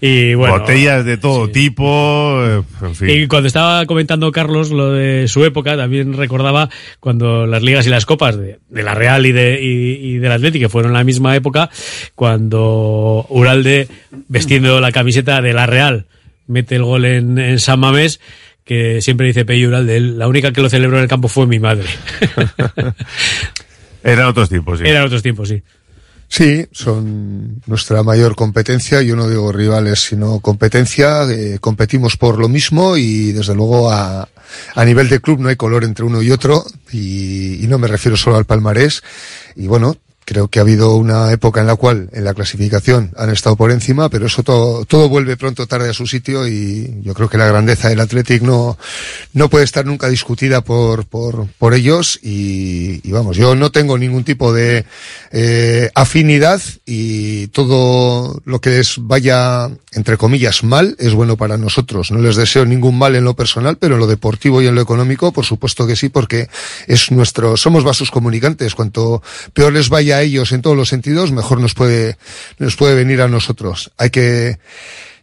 Speaker 13: Y bueno,
Speaker 4: Botellas de todo tipo, eh, en fin.
Speaker 13: y cuando estaba comentando Carlos lo de su época, también recordaba cuando las ligas y las copas de, de la Real y, de, y, y del Atlético que fueron la misma época, cuando Uralde, vestiendo la camiseta de la Real, mete el gol en, en San Mamés, que siempre dice Pello Uralde, él, la única que lo celebró en el campo fue mi madre.
Speaker 4: Eran otros tiempos, sí.
Speaker 13: Eran otros tiempos, sí.
Speaker 15: Sí, son nuestra mayor competencia. Yo no digo rivales, sino competencia. Eh, competimos por lo mismo y desde luego a, nivel de club no hay color entre uno y otro. Y no me refiero solo al palmarés. Y bueno, creo que ha habido una época en la cual en la clasificación han estado por encima, pero eso todo, todo vuelve pronto tarde a su sitio y yo creo que la grandeza del Athletic no, no puede estar nunca discutida por, por, por ellos y, y vamos, yo no tengo ningún tipo de eh, afinidad y todo lo que les vaya, entre comillas, mal es bueno para nosotros. No les deseo ningún mal en lo personal, pero en lo deportivo y en lo económico, por supuesto que sí, porque es nuestro, somos vasos comunicantes. Cuanto peor les vaya ellos en todos los sentidos, mejor nos puede, nos puede venir a nosotros. Hay que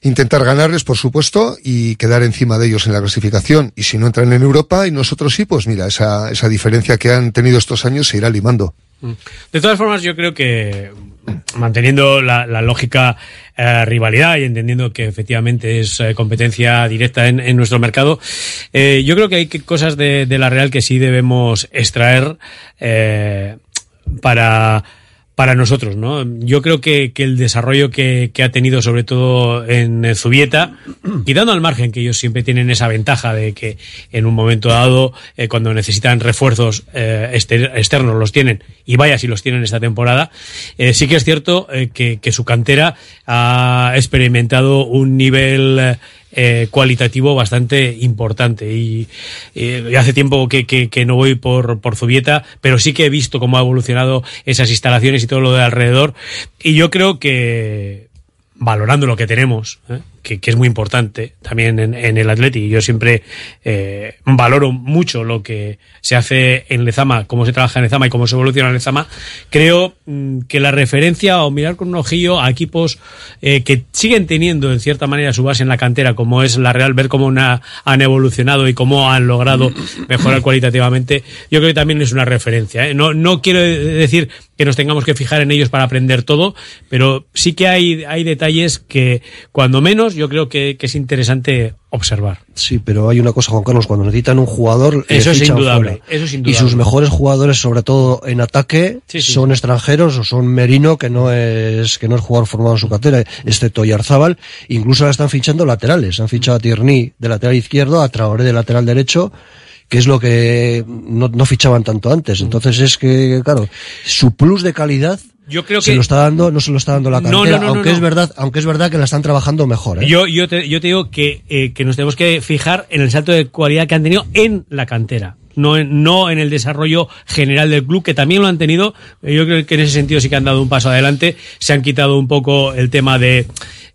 Speaker 15: intentar ganarles, por supuesto, y quedar encima de ellos en la clasificación. Y si no entran en Europa y nosotros sí, pues mira, esa, esa diferencia que han tenido estos años se irá limando.
Speaker 13: De todas formas, yo creo que manteniendo la, lógica eh, rivalidad y entendiendo que efectivamente es eh, competencia directa en, nuestro mercado, eh, yo creo que hay cosas de, la Real que sí debemos extraer para para nosotros, ¿no? Yo creo que, que el desarrollo que, que ha tenido, sobre todo en Zubieta, quitando al margen que ellos siempre tienen esa ventaja de que en un momento dado, eh, cuando necesitan refuerzos eh, exter- externos, los tienen, y vaya si los tienen esta temporada, eh, sí que es cierto eh, que, que su cantera ha experimentado un nivel eh, cualitativo bastante importante y, eh, hace tiempo que, que, que no voy por, por Zubieta, pero sí que he visto cómo ha evolucionado esas instalaciones y todo lo de alrededor y yo creo que valorando lo que tenemos, ¿eh? Que, es muy importante también en, en el Atleti. Yo siempre eh, valoro mucho lo que se hace en Lezama, cómo se trabaja en Lezama y cómo se evoluciona en Lezama. Creo mm, que la referencia o mirar con un ojillo a equipos eh, que siguen teniendo en cierta manera su base en la cantera, como es la Real, ver cómo una- han evolucionado y cómo han logrado mejorar cualitativamente, yo creo que también es una referencia. ¿eh? No, no quiero decir que nos tengamos que fijar en ellos para aprender todo, pero sí que hay, hay detalles que, cuando menos, yo creo que, que es interesante observar.
Speaker 14: Sí, pero hay una cosa, Juan Carlos, cuando necesitan un jugador,
Speaker 13: Eso es indudable,
Speaker 14: fuera.
Speaker 13: eso es
Speaker 14: Y
Speaker 13: indudable.
Speaker 14: sus mejores jugadores, sobre todo en ataque,
Speaker 13: Sí, sí.
Speaker 14: son extranjeros o son Merino, que no es que no es jugador formado en su cartera, excepto Yarzábal. Incluso ahora están fichando laterales. Han fichado a Tierney de lateral izquierdo, a Traoré de lateral derecho que es lo que no, no fichaban tanto antes. Entonces es que, claro, su plus de calidad
Speaker 13: Yo creo
Speaker 14: se
Speaker 13: que-
Speaker 14: lo está dando, no se lo está dando la cantera,
Speaker 13: no, no, no,
Speaker 14: aunque es verdad, aunque es verdad que la están trabajando mejor, ¿eh?
Speaker 13: Yo, yo, te, yo te digo que, eh, que nos tenemos que fijar en el salto de cualidad que han tenido en la cantera. No en, no en el desarrollo general del club, que también lo han tenido. Yo creo que en ese sentido sí que han dado un paso adelante. Se han quitado un poco el tema de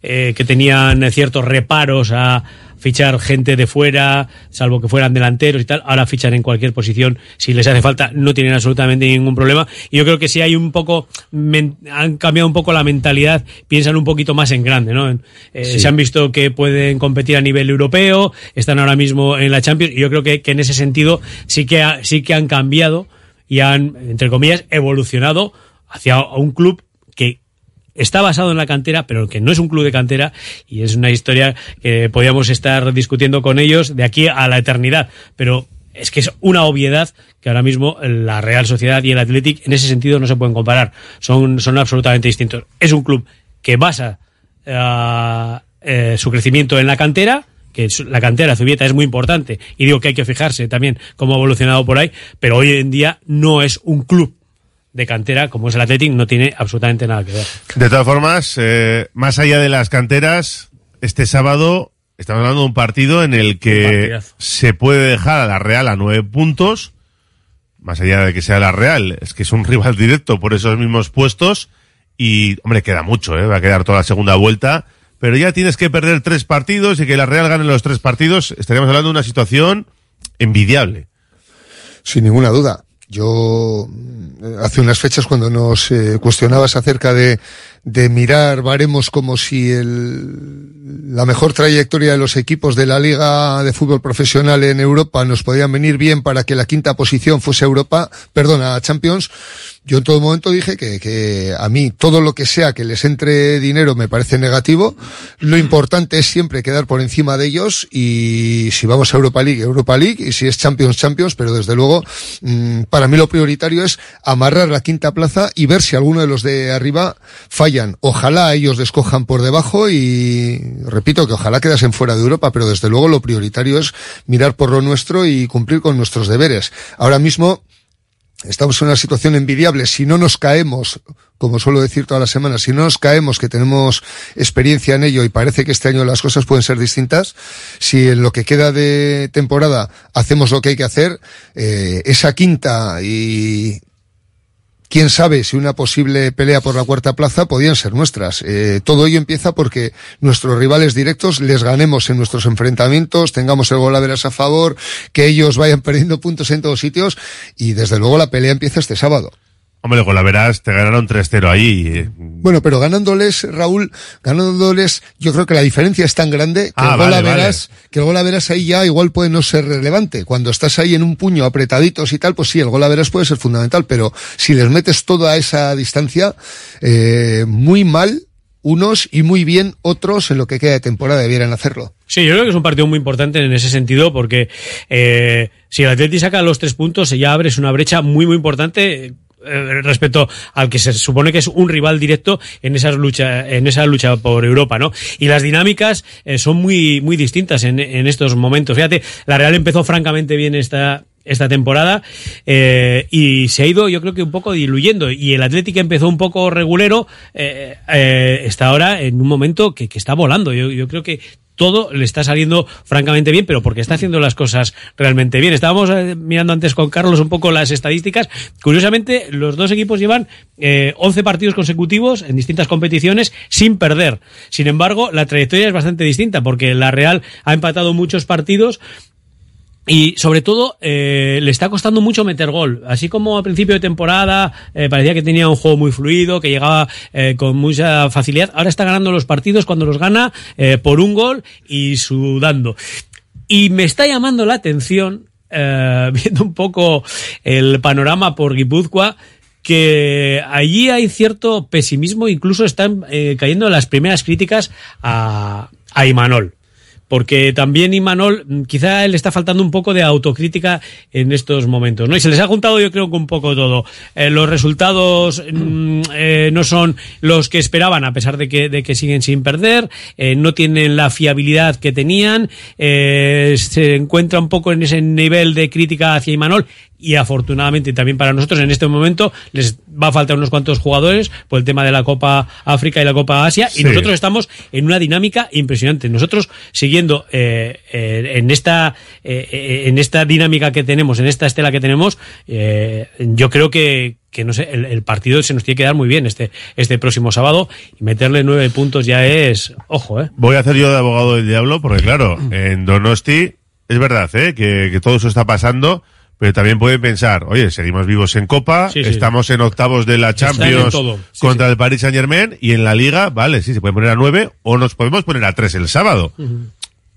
Speaker 13: eh, que tenían ciertos reparos a fichar gente de fuera, salvo que fueran delanteros y tal. Ahora fichan en cualquier posición. Si les hace falta, no tienen absolutamente ningún problema. Y yo creo que sí hay un poco, han cambiado un poco la mentalidad, piensan un poquito más en grande, ¿no? Eh,
Speaker 14: Sí.
Speaker 13: Se han visto que pueden competir a nivel europeo, están ahora mismo en la Champions, y yo creo que, que en ese sentido sí que, ha- sí que han cambiado y han, entre comillas, evolucionado hacia un club que está basado en la cantera, pero que no es un club de cantera y es una historia que podíamos estar discutiendo con ellos de aquí a la eternidad, pero es que es una obviedad que ahora mismo la Real Sociedad y el Athletic en ese sentido no se pueden comparar, son, son absolutamente distintos. Es un club que basa eh, eh, su crecimiento en la cantera, que la cantera Zubieta es muy importante y digo que hay que fijarse también cómo ha evolucionado por ahí, pero hoy en día no es un club de cantera como es el Athletic, no tiene absolutamente nada que ver.
Speaker 4: De todas formas, eh, más allá de las canteras, este sábado estamos hablando de un partido en el que se puede dejar a la Real a nueve puntos, más allá de que sea la Real, es que es un rival directo por esos mismos puestos y, hombre, queda mucho, ¿eh? va a quedar toda la segunda vuelta, pero ya tienes que perder tres partidos y que la Real gane los tres partidos, estaríamos hablando de una situación envidiable.
Speaker 15: Sin ninguna duda. Yo eh, hace unas fechas cuando nos eh, cuestionabas acerca de, de mirar baremos como si el, la mejor trayectoria de los equipos de la Liga de Fútbol Profesional en Europa nos podían venir bien para que la quinta posición fuese Europa, perdona, Champions, yo en todo momento dije que, que a mí todo lo que sea que les entre dinero me parece negativo. Lo importante es siempre quedar por encima de ellos y si vamos a Europa League, Europa League y si es Champions, Champions, pero desde luego mm, para mí lo prioritario es amarrar la quinta plaza y ver si alguno de los de arriba fallan. Ojalá ellos les cojan por debajo y repito que ojalá quedasen fuera de Europa, pero desde luego lo prioritario es mirar por lo nuestro y cumplir con nuestros deberes. Ahora mismo estamos en una situación envidiable. Si no nos caemos, como suelo decir todas las semanas, si no nos caemos, que tenemos experiencia en ello y parece que este año las cosas pueden ser distintas, si en lo que queda de temporada hacemos lo que hay que hacer, eh, esa quinta y quién sabe si una posible pelea por la cuarta plaza podían ser nuestras. Eh, todo ello empieza porque nuestros rivales directos les ganemos en nuestros enfrentamientos, tengamos el gol a veras a favor, que ellos vayan perdiendo puntos en todos sitios y desde luego la pelea empieza este sábado.
Speaker 4: Hombre, con la verás, te ganaron 3-0 ahí. eh.
Speaker 15: Bueno, pero ganándoles, Raúl, ganándoles, yo creo que la diferencia es tan grande que
Speaker 4: Ah,
Speaker 15: el gol
Speaker 4: vale,
Speaker 15: veras, que el gol a veras ahí ya igual puede no ser relevante. Cuando estás ahí en un puño apretaditos y tal, pues sí, el gol a veras puede ser fundamental, pero si les metes toda esa distancia, eh, muy mal unos y muy bien otros en lo que queda de temporada debieran hacerlo.
Speaker 13: Sí, yo creo que es un partido muy importante en ese sentido porque eh, si el Atleti saca los tres puntos ya abres una brecha muy muy importante eh, respecto al que se supone que es un rival directo en esa lucha en esa lucha por Europa, ¿no? Y las dinámicas eh, son muy muy distintas en, en estos momentos. Fíjate, la Real empezó francamente bien esta esta temporada eh, y se ha ido yo creo que un poco diluyendo y el Atlético empezó un poco regulero eh, eh, está ahora en un momento que, que está volando yo, yo creo que todo le está saliendo francamente bien, pero porque está haciendo las cosas realmente bien. Estábamos eh, mirando antes con Carlos un poco las estadísticas. Curiosamente, los dos equipos llevan eh, 11 partidos consecutivos en distintas competiciones sin perder. Sin embargo, la trayectoria es bastante distinta porque la Real ha empatado muchos partidos y sobre todo eh, le está costando mucho meter gol. Así como a principio de temporada eh, parecía que tenía un juego muy fluido, que llegaba eh, con mucha facilidad, ahora está ganando los partidos cuando los gana por un gol y sudando. Y me está llamando la atención, viendo un poco el panorama por Guipúzcoa, que allí hay cierto pesimismo, incluso están cayendo las primeras críticas a, a Imanol porque también Imanol, quizá le está faltando un poco de autocrítica en estos momentos, ¿no? Y se les ha juntado yo creo que un poco todo. Eh, los resultados mm, eh, no son los que esperaban, a pesar de que, de que siguen sin perder, eh, no tienen la fiabilidad que tenían, se encuentra un poco en ese nivel de crítica hacia Imanol y afortunadamente también para nosotros en este momento les va a faltar unos cuantos jugadores por el tema de la Copa África y la Copa Asia y nosotros estamos en una dinámica impresionante. Nosotros siguiendo eh, eh, en esta eh, eh, en esta dinámica que tenemos, en esta estela que tenemos, eh, yo creo que que no sé, el, el partido se nos tiene que dar muy bien este este próximo sábado y meterle nueve puntos ya es ojo, eh.
Speaker 4: Voy a hacer yo de abogado del diablo, porque claro, en Donosti es verdad, ¿eh? que, que todo eso está pasando, pero también pueden pensar, oye, seguimos vivos en Copa,
Speaker 13: Sí, sí.
Speaker 4: estamos en octavos de la Champions.
Speaker 13: Sí,
Speaker 4: contra el Paris Saint Germain y en la Liga, vale, sí, se puede poner a nueve o nos podemos poner a tres el sábado.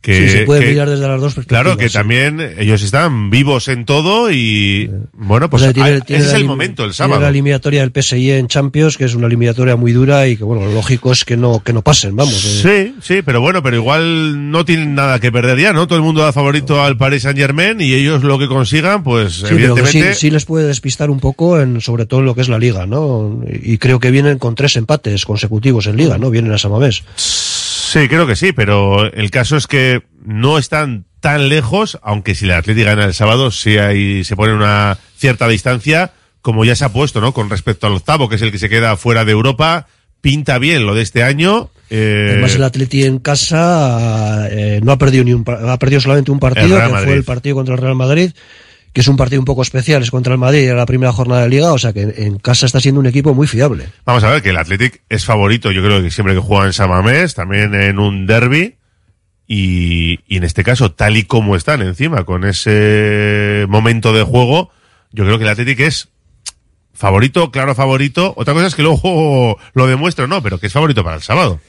Speaker 4: Que,
Speaker 14: sí, se puede
Speaker 4: que-
Speaker 14: mirar desde las dos perspectivas.
Speaker 4: Claro, que
Speaker 14: sí.
Speaker 4: también ellos están vivos en todo y bueno, pues
Speaker 14: O sea, tiene-
Speaker 4: ah,
Speaker 14: tiene
Speaker 4: ese es el momento, el
Speaker 14: tiene
Speaker 4: sábado.
Speaker 14: la eliminatoria del PSG en Champions, que es una eliminatoria muy dura y que, bueno, lo lógico es que no, que no pasen, vamos. eh.
Speaker 4: Sí, sí, pero bueno, pero igual no tienen nada que perder ya, ¿no? Todo el mundo da favorito al Paris Saint Germain y ellos lo que consigan, pues
Speaker 14: Sí, pero que
Speaker 4: evidentemente.
Speaker 14: sí, sí les puede despistar un poco, en, sobre todo en lo que es la liga, ¿no? Y creo que vienen con tres empates consecutivos en liga, ¿no? Vienen a Samamés.
Speaker 4: Sí, creo que sí, pero el caso es que no están tan lejos, aunque si el Atlético gana el sábado, sí hay, se pone una cierta distancia, como ya se ha puesto, ¿no? Con respecto al octavo, que es el que se queda fuera de Europa, pinta bien lo de este año, Eh,
Speaker 14: Además el Atleti en casa eh, no ha perdido ni un ha perdido solamente un partido, que fue el partido contra el Real Madrid, que es un partido un poco especial, es contra el Madrid, era la primera jornada de liga, o sea que en, en casa está siendo un equipo muy fiable.
Speaker 4: Vamos a ver que el Athletic es favorito, yo creo que siempre que juega en Samamés, también en un derby. Y, y en este caso, tal y como están encima, con ese momento de juego, yo creo que el Athletic es favorito, claro favorito. Otra cosa es que luego lo demuestre o no, pero que es favorito para el sábado.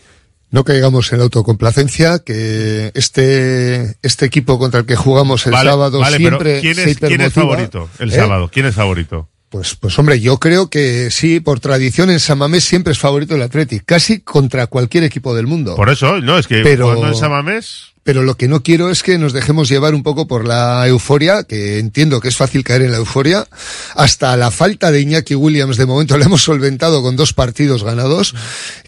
Speaker 15: No caigamos en la autocomplacencia, que este, este equipo contra el que jugamos el
Speaker 4: Vale,
Speaker 15: sábado
Speaker 4: vale, pero
Speaker 15: siempre
Speaker 4: ¿quién
Speaker 15: se
Speaker 4: es, quién es favorito el
Speaker 15: ¿Eh?
Speaker 4: sábado? ¿Quién es favorito?
Speaker 15: Pues, pues hombre, yo creo que sí, por tradición en San Mamés siempre es favorito el Athletic, casi contra cualquier equipo del mundo.
Speaker 4: Por eso, no, es que
Speaker 15: Pero-
Speaker 4: jugando en Samamés,
Speaker 15: Pero lo que no quiero es que nos dejemos llevar un poco por la euforia, que entiendo que es fácil caer en la euforia. Hasta la falta de Iñaki Williams de momento la hemos solventado con dos partidos ganados,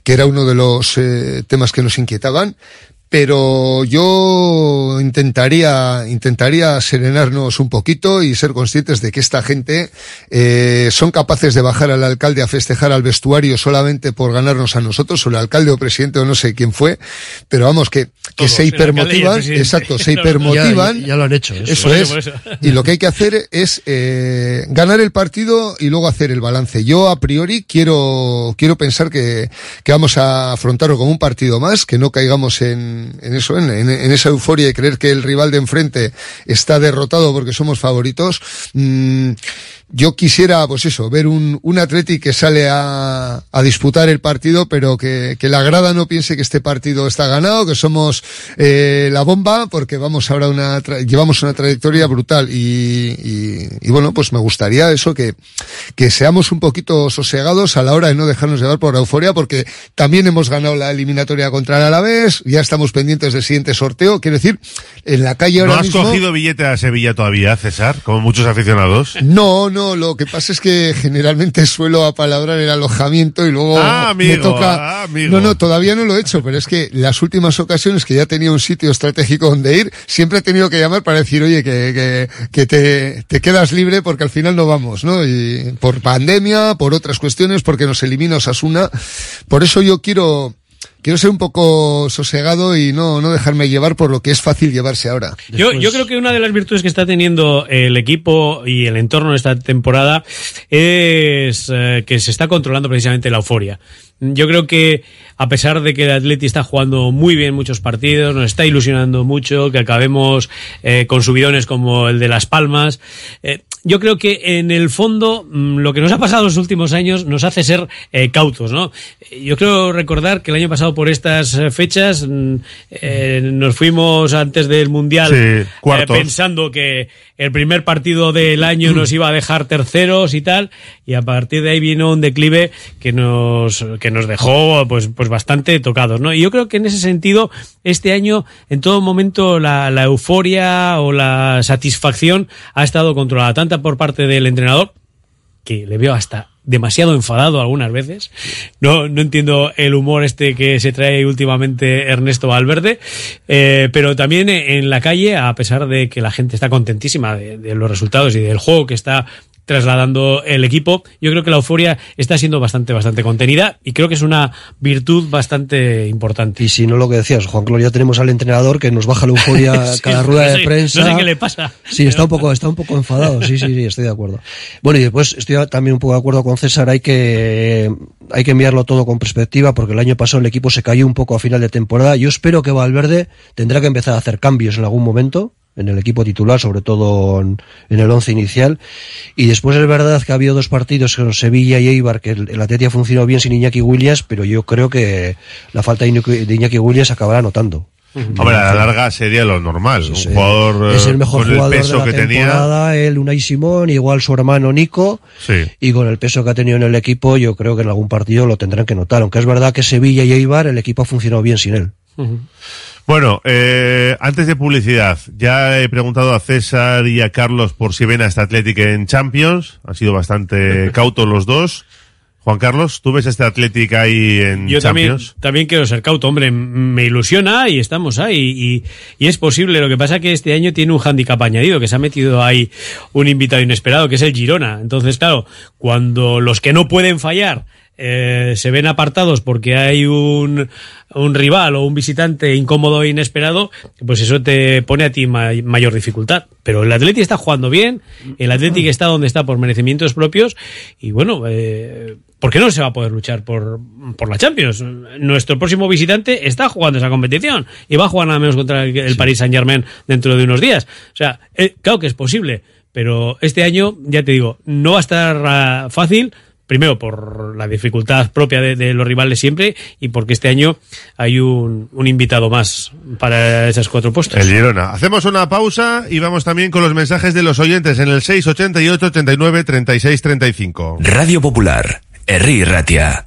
Speaker 15: que era uno de los eh, temas que nos inquietaban. Pero yo intentaría, intentaría serenarnos un poquito y ser conscientes de que esta gente eh, son capaces de bajar al alcalde a festejar al vestuario solamente por ganarnos a nosotros, o el alcalde o presidente o no sé quién fue, pero vamos, que, que se hipermotivan, exacto, se hipermotivan.
Speaker 14: Ya, ya lo han hecho. Eso,
Speaker 15: Eso es.
Speaker 13: eso.
Speaker 15: Y lo que hay que hacer es eh, ganar el partido y luego hacer el balance. Yo a priori quiero quiero pensar que, que vamos a afrontarlo como un partido más, que no caigamos en, en eso, en, en- esa euforia y creer que el rival de enfrente está derrotado porque somos favoritos. Mm, yo quisiera, pues eso, ver un, un Atleti que sale a, a disputar el partido, pero que, que la grada no piense que este partido está ganado, que somos eh, la bomba, porque vamos ahora una, tra- llevamos una trayectoria brutal y, y, y bueno, pues me gustaría eso, que, que seamos un poquito sosegados a la hora de no dejarnos llevar por la euforia, porque también hemos ganado la eliminatoria contra el Alavés, ya estamos pendientes del siguiente sorteo, quiero decir, en la calle
Speaker 4: ¿no
Speaker 15: ahora
Speaker 4: has
Speaker 15: mismo...
Speaker 4: cogido billete a Sevilla todavía, César? Como muchos aficionados.
Speaker 15: No, no, lo que pasa es que generalmente suelo apalabrar el alojamiento y luego
Speaker 4: Ah, amigo,
Speaker 15: me toca.
Speaker 4: ah, amigo.
Speaker 15: No, no, todavía no lo he hecho, pero es que las últimas ocasiones que ya tenía un sitio estratégico donde ir, siempre he tenido que llamar para decir, oye, que, que, que te, te quedas libre porque al final no vamos, ¿no? Y por pandemia, por otras cuestiones, porque nos elimina Osasuna. Por eso yo quiero, quiero ser un poco sosegado y no, no dejarme llevar por lo que es fácil llevarse ahora.
Speaker 13: Yo, yo creo que una de las virtudes que está teniendo el equipo y el entorno de esta temporada es eh, que se está controlando precisamente la euforia. Yo creo que a pesar de que el Atleti está jugando muy bien muchos partidos, nos está ilusionando mucho, que acabemos eh, con subidones como el de Las Palmas, eh, yo creo que en el fondo mm, lo que nos ha pasado en los últimos años nos hace ser eh, cautos, ¿no? Yo creo recordar que el año pasado por estas eh, fechas mm, eh, nos fuimos antes del Mundial
Speaker 4: Sí,
Speaker 13: eh, pensando que el primer partido del año nos iba a dejar terceros y tal, y a partir de ahí vino un declive que nos, que nos dejó pues, pues bastante tocados, ¿no? Y yo creo que en ese sentido, este año, en todo momento, la, la euforia o la satisfacción ha estado controlada, por parte del entrenador, que le veo hasta demasiado enfadado algunas veces. No, no entiendo el humor este que se trae últimamente Ernesto Valverde, eh, pero también en la calle, a pesar de que la gente está contentísima de los resultados y del juego que está trasladando el equipo, yo creo que la euforia está siendo bastante, bastante contenida y creo que es una virtud bastante importante.
Speaker 14: Y si no lo que decías, Juan ya tenemos al entrenador que nos baja la euforia
Speaker 13: Sí,
Speaker 14: cada
Speaker 13: no
Speaker 14: rueda
Speaker 13: sé-
Speaker 14: de prensa.
Speaker 13: no sé qué le pasa.
Speaker 14: Sí, está un poco, está un poco enfadado. Sí, sí, sí, estoy de acuerdo. Bueno, y después estoy también un poco de acuerdo con César. Hay que, hay que enviarlo todo con perspectiva porque el año pasado el equipo se cayó un poco a final de temporada. Yo espero que Valverde tendrá que empezar a hacer cambios en algún momento en el equipo titular, sobre todo en, en el once inicial. Y después es verdad que ha habido dos partidos con Sevilla y Eibar, que el, el Atleti ha funcionado bien sin Iñaki Williams, pero yo creo que la falta de Iñaki, de Iñaki Williams acabará notando.
Speaker 4: Hombre, a la larga sería lo normal. un
Speaker 14: Sí.
Speaker 4: jugador eh,
Speaker 14: es el mejor
Speaker 4: con el
Speaker 14: jugador
Speaker 4: peso
Speaker 14: de la
Speaker 4: que tenía.
Speaker 14: él, Unai Simón, igual su hermano Nico,
Speaker 4: Sí.
Speaker 14: y con el peso que ha tenido en el equipo, yo creo que en algún partido lo tendrán que notar, aunque es verdad que Sevilla y Eibar, el equipo ha funcionado bien sin él.
Speaker 4: Bueno, eh, antes de publicidad, ya he preguntado a César y a Carlos por si ven a esta Athletic en Champions. Han sido bastante cautos los dos. Juan Carlos, ¿tú ves a este Athletic ahí en
Speaker 13: Yo también,
Speaker 4: Champions?
Speaker 13: también quiero ser cauto, hombre, me ilusiona y estamos ahí y, y es posible. Lo que pasa que este año tiene un hándicap añadido, que se ha metido ahí un invitado inesperado, que es el Girona. Entonces, claro, cuando los que no pueden fallar eh, se ven apartados porque hay un, un rival o un visitante incómodo e inesperado, pues eso te pone a ti ma- mayor dificultad. Pero el Atleti está jugando bien, el Atleti está donde está por merecimientos propios y bueno, eh, ¿por qué no se va a poder luchar por, por la Champions? Nuestro próximo visitante está jugando esa competición y va a jugar nada menos contra el, el Paris Saint Germain dentro de unos días. O sea, eh, claro que es posible, pero este año, ya te digo, no va a estar ah, fácil. Primero por la dificultad propia de, de los rivales siempre y porque este año hay un, un invitado más para esas cuatro puestos.
Speaker 4: El Girona. Hacemos una pausa y vamos también con los mensajes de los oyentes en el 688 89 36 35.
Speaker 3: Radio Popular, Herri Ratia.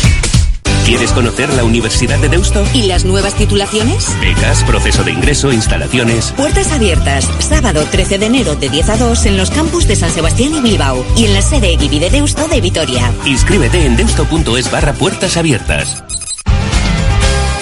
Speaker 3: ¿Quieres conocer la Universidad de Deusto?
Speaker 16: ¿Y las nuevas titulaciones?
Speaker 3: Becas, proceso de ingreso, instalaciones.
Speaker 16: Puertas abiertas, sábado 13 de enero de 10 a 2 en los campus de San Sebastián y Bilbao y en la sede Eguibi de Deusto de Vitoria.
Speaker 3: Inscríbete en deusto.es barra puertas abiertas.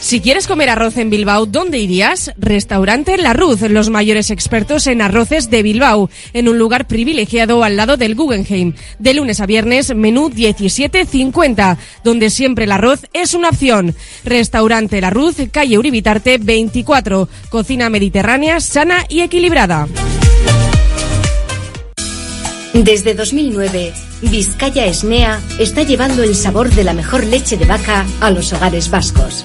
Speaker 17: Si quieres comer arroz en Bilbao, ¿dónde irías? Restaurante La Ruz, los mayores expertos en arroces de Bilbao, en un lugar privilegiado al lado del Guggenheim. De lunes a viernes, menú 17.50, donde siempre el arroz es una opción. Restaurante La Ruz, calle Uribitarte 24, cocina mediterránea, sana y equilibrada.
Speaker 18: Desde 2009, Vizcaya Esnea está llevando el sabor de la mejor leche de vaca a los hogares vascos.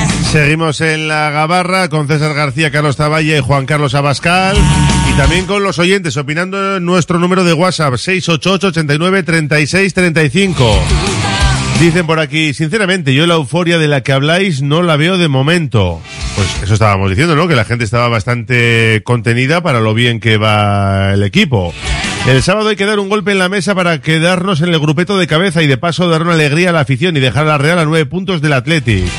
Speaker 4: Seguimos en la Gabarra con César García, Carlos Taballa y Juan Carlos Abascal. Y también con los oyentes opinando en nuestro número de WhatsApp 688 89 36 35. Dicen por aquí, sinceramente, yo la euforia de la que habláis no la veo de momento. Pues eso estábamos diciendo, ¿no? Que la gente estaba bastante contenida para lo bien que va el equipo. El sábado hay que dar un golpe en la mesa para quedarnos en el grupeto de cabeza y de paso dar una alegría a la afición y dejar a la Real a nueve puntos del Athletic.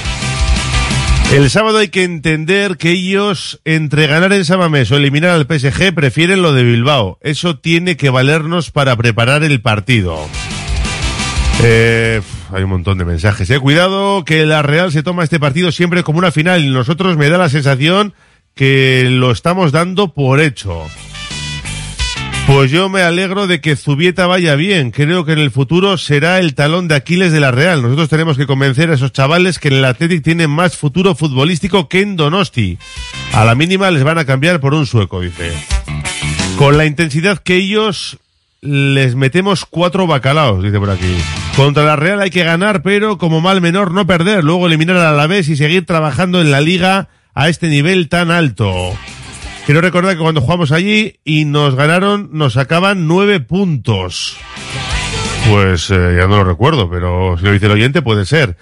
Speaker 4: El sábado hay que entender que ellos, entre ganar en Samamés o eliminar al PSG, prefieren lo de Bilbao. Eso tiene que valernos para preparar el partido. Eh, hay un montón de mensajes. Eh. Cuidado que la Real se toma este partido siempre como una final nosotros me da la sensación que lo estamos dando por hecho. Pues yo me alegro de que Zubieta vaya bien. Creo que en el futuro será el talón de Aquiles de la Real. Nosotros tenemos que convencer a esos chavales que en el Athletic tienen más futuro futbolístico que en Donosti. A la mínima les van a cambiar por un sueco, dice. Con la intensidad que ellos les metemos cuatro bacalaos, dice por aquí. Contra la Real hay que ganar, pero como mal menor no perder, luego eliminar al Alavés y seguir trabajando en la liga a este nivel tan alto. Quiero recordar que cuando jugamos allí y nos ganaron, nos sacaban nueve puntos. Pues eh, ya no lo recuerdo, pero si lo dice el oyente puede ser.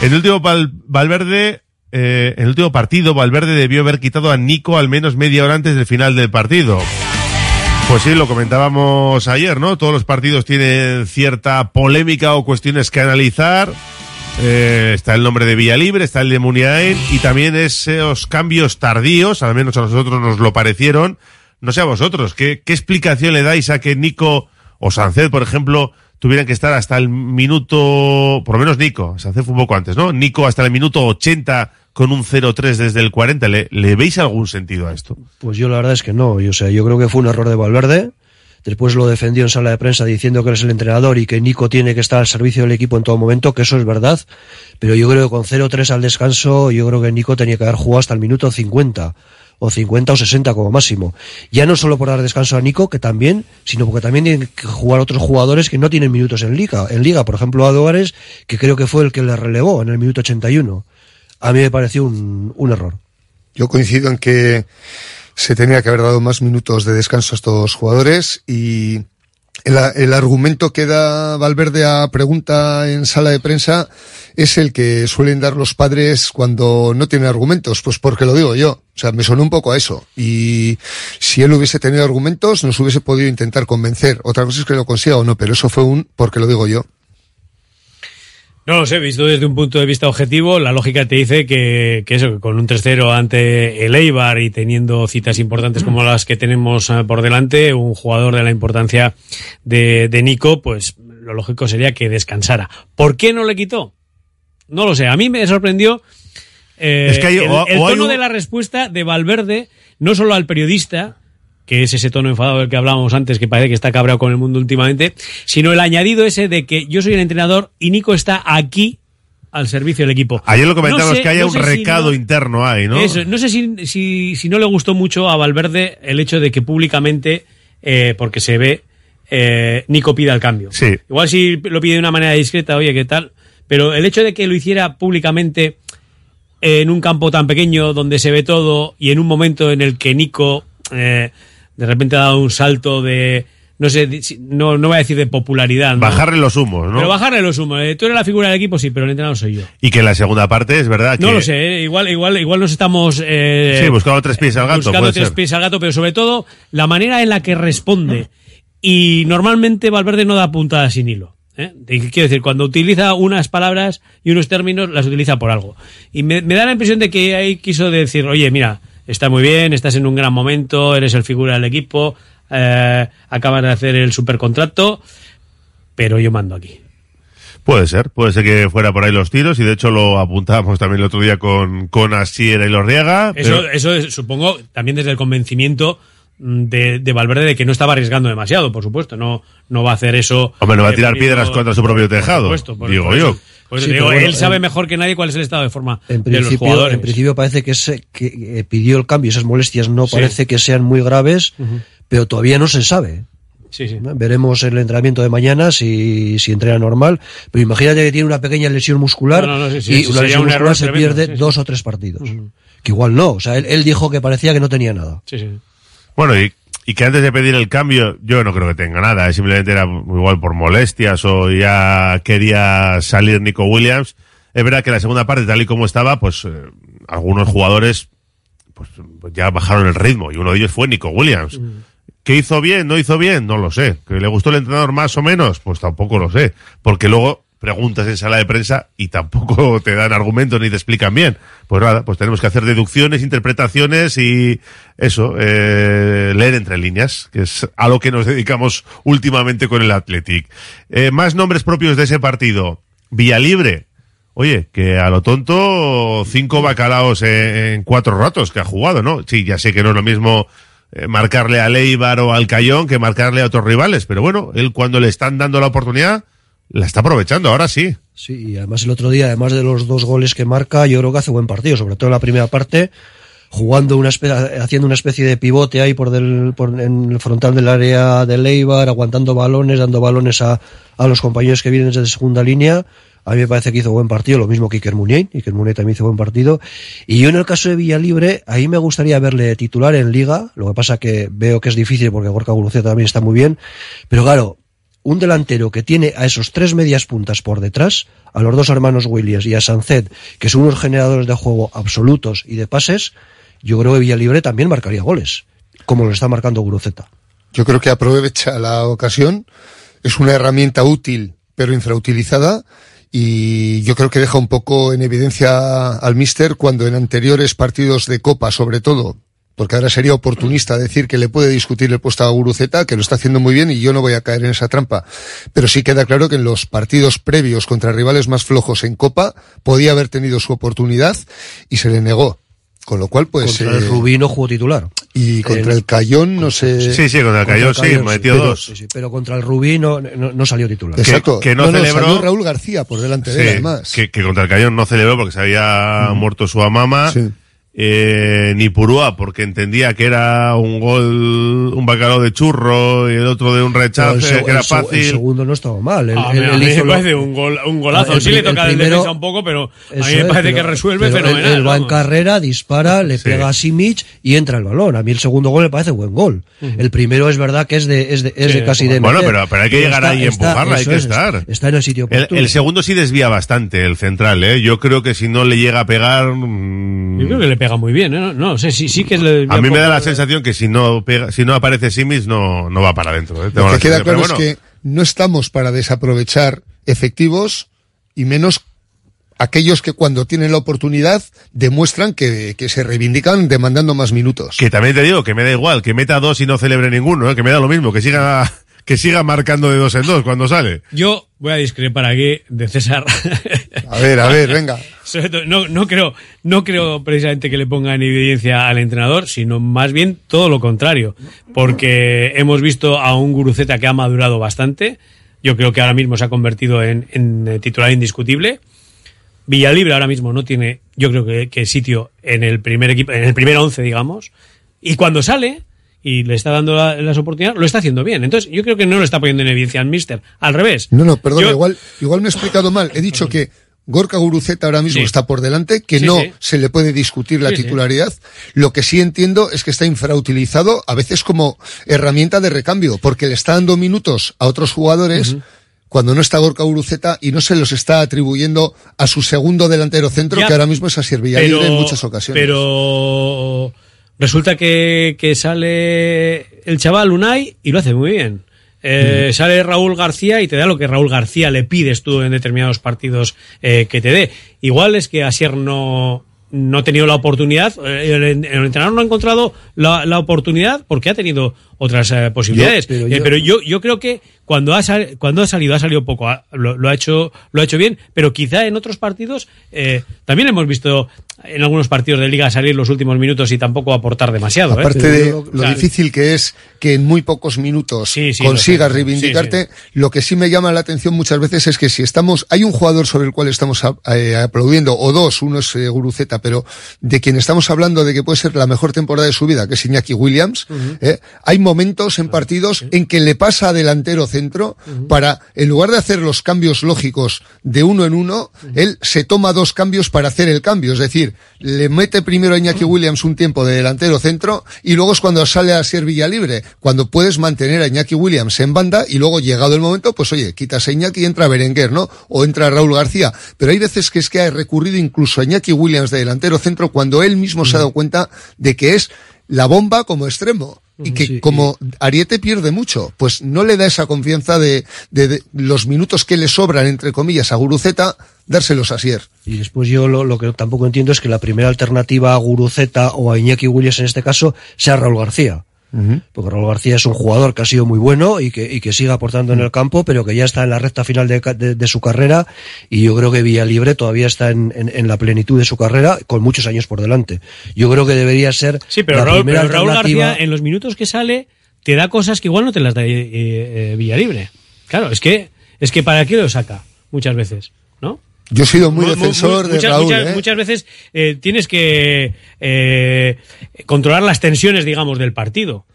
Speaker 4: En el último Val- Valverde, eh, en el último partido, Valverde debió haber quitado a Nico al menos media hora antes del final del partido. Pues sí, lo comentábamos ayer, ¿no? Todos los partidos tienen cierta polémica o cuestiones que analizar. Eh, está el nombre de Villa Libre, está el de Muniain y también esos cambios tardíos, al menos a nosotros nos lo parecieron. No sé a vosotros, ¿qué, qué explicación le dais a que Nico o Sanced, por ejemplo, tuvieran que estar hasta el minuto, por lo menos Nico, Sanced fue un poco antes, ¿no? Nico hasta el minuto 80 con un 0-3 desde el 40. ¿Le, ¿Le veis algún sentido a esto?
Speaker 14: Pues yo la verdad es que no. Yo, o sea, yo creo que fue un error de Valverde. Después lo defendió en sala de prensa diciendo que él es el entrenador y que Nico tiene que estar al servicio del equipo en todo momento, que eso es verdad. Pero yo creo que con 0-3 al descanso, yo creo que Nico tenía que haber jugado hasta el minuto 50 o 50 o 60 como máximo. Ya no solo por dar descanso a Nico, que también, sino porque también tienen que jugar otros jugadores que no tienen minutos en liga. En liga, por ejemplo, a que creo que fue el que le relevó en el minuto 81. A mí me pareció un, un error.
Speaker 15: Yo coincido en que se tenía que haber dado más minutos de descanso a estos jugadores y el, el, argumento que da Valverde a pregunta en sala de prensa es el que suelen dar los padres cuando no tienen argumentos, pues porque lo digo yo. O sea, me sonó un poco a eso. Y si él hubiese tenido argumentos, nos hubiese podido intentar convencer. Otra cosa es que lo consiga o no, pero eso fue un porque lo digo yo.
Speaker 13: No lo sé, visto desde un punto de vista objetivo, la lógica te dice que, que eso, que con un 3-0 ante el Eibar y teniendo citas importantes como las que tenemos eh, por delante, un jugador de la importancia de, de Nico, pues lo lógico sería que descansara. ¿Por qué no le quitó? No lo sé, a mí me sorprendió eh,
Speaker 4: Es que hay-
Speaker 13: el,
Speaker 4: hay
Speaker 13: tono de la respuesta de Valverde, no solo al periodista, que es ese tono enfadado del que hablábamos antes, que parece que está cabreado con el mundo últimamente, sino el añadido ese de que yo soy el entrenador y Nico está aquí al servicio del equipo.
Speaker 4: Ayer lo comentamos
Speaker 13: No sé-
Speaker 4: que haya
Speaker 13: no
Speaker 4: un
Speaker 13: si
Speaker 4: recado
Speaker 13: no-
Speaker 4: interno ahí, ¿no?
Speaker 13: Eso, no sé si, si, si no le gustó mucho a Valverde el hecho de que públicamente, eh, porque se ve, eh, Nico pida el cambio.
Speaker 4: Sí.
Speaker 13: Igual si lo pide de una manera discreta, oye, ¿qué tal? Pero el hecho de que lo hiciera públicamente en un campo tan pequeño donde se ve todo y en un momento en el que Nico eh, de repente ha dado un salto de, no sé, no, no voy a decir de popularidad. ¿no?
Speaker 4: Bajarle los humos, ¿no?
Speaker 13: Pero bajarle los humos. Eh, Tú eres la figura del equipo, sí, pero el entrenador soy yo.
Speaker 4: Y que en la segunda parte es verdad que...
Speaker 13: No lo sé, eh, igual, igual, igual nos estamos eh,
Speaker 4: Sí, buscando tres pies al gato,
Speaker 13: buscando tres
Speaker 4: ser.
Speaker 13: pies al gato, pero sobre todo la manera en la que responde. Y normalmente Valverde no da puntada sin hilo. ¿eh? Quiero decir, cuando utiliza unas palabras y unos términos, las utiliza por algo. Y me, me da la impresión de que ahí quiso decir, oye, mira, está muy bien, estás en un gran momento, eres el figura del equipo, eh, acabas de hacer el supercontrato, pero yo mando aquí.
Speaker 4: Puede ser, puede ser que fuera por ahí los tiros y de hecho lo apuntábamos también el otro día con, con Asier y Lorriaga.
Speaker 13: Eso,
Speaker 4: pero-
Speaker 13: eso es, supongo también desde el convencimiento mm, de, de Valverde de que no estaba arriesgando demasiado, por supuesto. No, no va a hacer eso.
Speaker 4: Hombre, no va a tirar piedras contra su propio tejado,
Speaker 13: Por supuesto, por-
Speaker 4: digo
Speaker 13: por
Speaker 4: yo.
Speaker 13: Eso- por eso
Speaker 14: Sí,
Speaker 13: te digo,
Speaker 14: pero bueno,
Speaker 13: él sabe
Speaker 14: en-
Speaker 13: mejor que nadie cuál es el estado de forma
Speaker 14: En
Speaker 13: de los
Speaker 14: principio,
Speaker 13: jugadores.
Speaker 14: en principio parece que, se, que eh, pidió el cambio. Esas molestias no
Speaker 13: Sí.
Speaker 14: parece que sean muy graves, pero todavía no se sabe.
Speaker 13: Sí, sí.
Speaker 14: Veremos el entrenamiento de mañana si, si entrena normal. Pero imagínate que tiene una pequeña lesión muscular
Speaker 13: No, no, no, sí, sí,
Speaker 14: y una lesión
Speaker 13: un
Speaker 14: muscular
Speaker 13: error
Speaker 14: se
Speaker 13: tremendo,
Speaker 14: pierde
Speaker 13: sí, sí.
Speaker 14: dos o tres partidos. Que igual no. O sea, él, él dijo que parecía que no tenía nada.
Speaker 13: Sí, sí.
Speaker 4: Bueno, y, y que antes de pedir el cambio, yo no creo que tenga nada, eh, simplemente era igual por molestias o ya quería salir Nico Williams. Es verdad que la segunda parte, tal y como estaba, pues eh, algunos jugadores pues, ya bajaron el ritmo y uno de ellos fue Nico Williams. ¿Qué hizo bien? ¿No hizo bien? No lo sé. ¿Que le gustó el entrenador más o menos? Pues tampoco lo sé. Porque luego preguntas en sala de prensa y tampoco te dan argumentos ni te explican bien. Pues nada, pues tenemos que hacer deducciones, interpretaciones y eso, eh, leer entre líneas, que es a lo que nos dedicamos últimamente con el Athletic. Eh, más nombres propios de ese partido. Villalibre. Oye, que a lo tonto cinco bacalaos en, en cuatro ratos que ha jugado, ¿no? Sí, ya sé que no es lo mismo eh, marcarle a Leibar o al Cayón que marcarle a otros rivales. Pero bueno, él cuando le están dando la oportunidad, la está aprovechando, ahora sí.
Speaker 14: Sí, y además el otro día, además de los dos goles que marca, yo creo que hace buen partido, sobre todo en la primera parte, jugando una haciendo una especie de pivote ahí por, del, por en el frontal del área de Leibar, aguantando balones, dando balones a, a los compañeros que vienen desde segunda línea. A mí me parece que hizo buen partido, lo mismo que Iker Muniain, Iker Muniain también hizo buen partido. Y yo en el caso de Villalibre, ahí me gustaría verle titular en Liga, lo que pasa que veo que es difícil porque Gorka Guruceta también está muy bien, pero claro, un delantero que tiene a esos tres medias puntas por detrás, a los dos hermanos Williams y a Sancet, que son unos generadores de juego absolutos y de pases, yo creo que Villalibre también marcaría goles, como lo está marcando Guruceta.
Speaker 15: Yo creo que aprovecha la ocasión, es una herramienta útil, pero infrautilizada, y yo creo que deja un poco en evidencia al míster cuando en anteriores partidos de Copa, sobre todo, porque ahora sería oportunista decir que le puede discutir el puesto a Guruceta, que lo está haciendo muy bien y yo no voy a caer en esa trampa. Pero sí queda claro que en los partidos previos contra rivales más flojos en Copa podía haber tenido su oportunidad y se le negó. Con lo cual, pues.
Speaker 14: Contra el
Speaker 15: eh,
Speaker 14: Rubí no jugó titular.
Speaker 15: Y contra el, Cayón, no sé.
Speaker 4: Sí, sí, contra el Cayón, sí, metió
Speaker 14: pero,
Speaker 4: dos.
Speaker 14: sí, sí, pero contra el Rubí no, no, no salió titular.
Speaker 15: Exacto.
Speaker 4: Que, que no, celebró.
Speaker 15: salió Raúl García por delante de él,
Speaker 4: Sí,
Speaker 15: además.
Speaker 4: que, que contra el Cayón no celebró porque se había muerto su amama. Eh, ni Purúa porque entendía que era un gol, un bacalao de churro y el otro de un rechazo,
Speaker 14: el,
Speaker 4: que era
Speaker 14: el
Speaker 4: fácil.
Speaker 14: el segundo no estaba mal. Él,
Speaker 13: A
Speaker 14: él-
Speaker 13: mí- a mí me
Speaker 14: lo-
Speaker 13: parece un, gol, un golazo.
Speaker 14: Ah, el
Speaker 13: sí le toca
Speaker 14: el
Speaker 13: del
Speaker 14: primero-
Speaker 13: defensa un poco, pero a mí me
Speaker 14: es,
Speaker 13: parece
Speaker 14: pero-
Speaker 13: que resuelve
Speaker 14: pero
Speaker 13: fenomenal.
Speaker 14: Él, él va en carrera, dispara, le
Speaker 4: Sí.
Speaker 14: pega a Simic y entra el balón. A mí el segundo gol me parece buen gol. El primero es verdad que es de, es de, es
Speaker 13: Sí,
Speaker 14: de casi de
Speaker 4: Bueno,
Speaker 14: meter.
Speaker 4: pero, pero hay que llegar
Speaker 14: está-
Speaker 4: ahí y empujarla, hay que
Speaker 14: es,
Speaker 4: estar.
Speaker 14: Está en el sitio
Speaker 4: El,
Speaker 14: oportuno.
Speaker 4: el segundo sí desvía bastante, el central, ¿eh? Yo creo que si no le llega a pegar... mm,
Speaker 13: Yo creo que le pega muy bien, ¿eh? No, no sé, sí, sí que le.
Speaker 4: a mí me da la sensación que si no pega, si no aparece Simis no, no va para adentro. ¿eh?
Speaker 15: Lo que queda claro es que no estamos para desaprovechar efectivos y menos aquellos que cuando tienen la oportunidad demuestran que, que se reivindican demandando más minutos.
Speaker 4: Que también te digo que me da igual, que meta dos y no celebre ninguno, ¿eh? que me da lo mismo, que siga, que siga marcando de dos en dos cuando sale.
Speaker 13: Yo voy a discrepar aquí de César.
Speaker 15: A ver, a ver, venga.
Speaker 13: No, no creo, no creo precisamente que le ponga en evidencia al entrenador, sino más bien todo lo contrario. Porque hemos visto a un Guruceta que ha madurado bastante. Yo creo que ahora mismo se ha convertido en, en, eh, titular indiscutible. Villalibre ahora mismo no tiene, yo creo que, que sitio en el primer equipo, en el primer once, digamos. Y cuando sale y le está dando la- las oportunidades, lo está haciendo bien. Entonces, yo creo que no lo está poniendo en evidencia al Mister. Al revés.
Speaker 15: No, no, perdón,
Speaker 13: Yo-
Speaker 15: igual, igual me he explicado mal. He dicho que Gorka Guruceta ahora mismo
Speaker 13: Sí.
Speaker 15: está por delante, que
Speaker 13: Sí,
Speaker 15: no
Speaker 13: sí.
Speaker 15: se le puede discutir la titularidad. Lo que sí entiendo es que está infrautilizado a veces como herramienta de recambio, porque le está dando minutos a otros jugadores cuando no está Gorka Guruceta y no se los está atribuyendo a su segundo delantero centro,
Speaker 13: Ya,
Speaker 15: que ahora mismo es Asier Villalibre en muchas ocasiones.
Speaker 13: Pero resulta que, que sale el chaval Unai y lo hace muy bien. Eh, Sale Raúl García y te da lo que Raúl García le pides tú en determinados partidos eh, que te dé. Igual es que Asier no, no ha tenido la oportunidad, eh, el, el entrenador no ha encontrado la, la oportunidad porque ha tenido otras eh, posibilidades.
Speaker 14: pero yo-
Speaker 13: pero yo, yo creo que cuando ha, sal- cuando ha salido, ha salido poco, ha- lo, lo ha hecho, lo ha hecho bien, pero quizá en otros partidos eh, también hemos visto en algunos partidos de liga salir los últimos minutos y tampoco aportar demasiado. ¿eh?
Speaker 15: Aparte de
Speaker 13: O
Speaker 15: lo
Speaker 13: sea,
Speaker 15: difícil que es que en muy pocos minutos
Speaker 13: sí,
Speaker 15: consigas
Speaker 13: lo
Speaker 15: reivindicarte,
Speaker 13: Sí,
Speaker 15: lo que sí me llama la atención muchas veces es que si estamos, hay un jugador sobre el cual estamos a- eh, aplaudiendo, o dos, uno es eh, Guruceta, pero de quien estamos hablando de que puede ser la mejor temporada de su vida, que es Iñaki Williams, eh, hay momentos en partidos en que le pasa a delantero centro para, en lugar de hacer los cambios lógicos de uno en uno, él se toma dos cambios para hacer el cambio, es decir, le mete primero a Iñaki Williams un tiempo de delantero centro y luego es cuando sale a ser Villalibre, cuando puedes mantener a Iñaki Williams en banda y luego llegado el momento, pues oye, quitas a Iñaki y entra Berenguer, ¿no? O entra Raúl García. Pero hay veces que es que ha recurrido incluso a Iñaki Williams de delantero centro cuando él mismo se ha dado cuenta de que es la bomba como extremo. Y que como Ariete pierde mucho, pues no le da esa confianza de, de- de los minutos que le sobran, entre comillas, a Guruceta, dárselos a Sier.
Speaker 14: Y después yo lo, lo que tampoco entiendo es que la primera alternativa a Guruceta o a Iñaki Williams en este caso sea Raúl García. Porque Raúl García es un jugador que ha sido muy bueno y que, y que sigue aportando en el campo, pero que ya está en la recta final de, de- de su carrera y yo creo que Villalibre todavía está en, en- en la plenitud de su carrera con muchos años por delante. Yo creo que debería ser
Speaker 13: Sí, pero
Speaker 14: la
Speaker 13: Raúl,
Speaker 14: primera
Speaker 13: pero Raúl. García, en los minutos que sale, te da cosas que igual no te las da eh, eh, Villalibre. Claro, es que, es que para qué lo saca muchas veces, ¿no?
Speaker 15: Yo he sido muy
Speaker 13: Mu- mu-
Speaker 15: defensor de Raúl.
Speaker 13: muchas,
Speaker 15: ¿eh?
Speaker 13: muchas veces eh, tienes que eh, controlar las tensiones, digamos, del partido.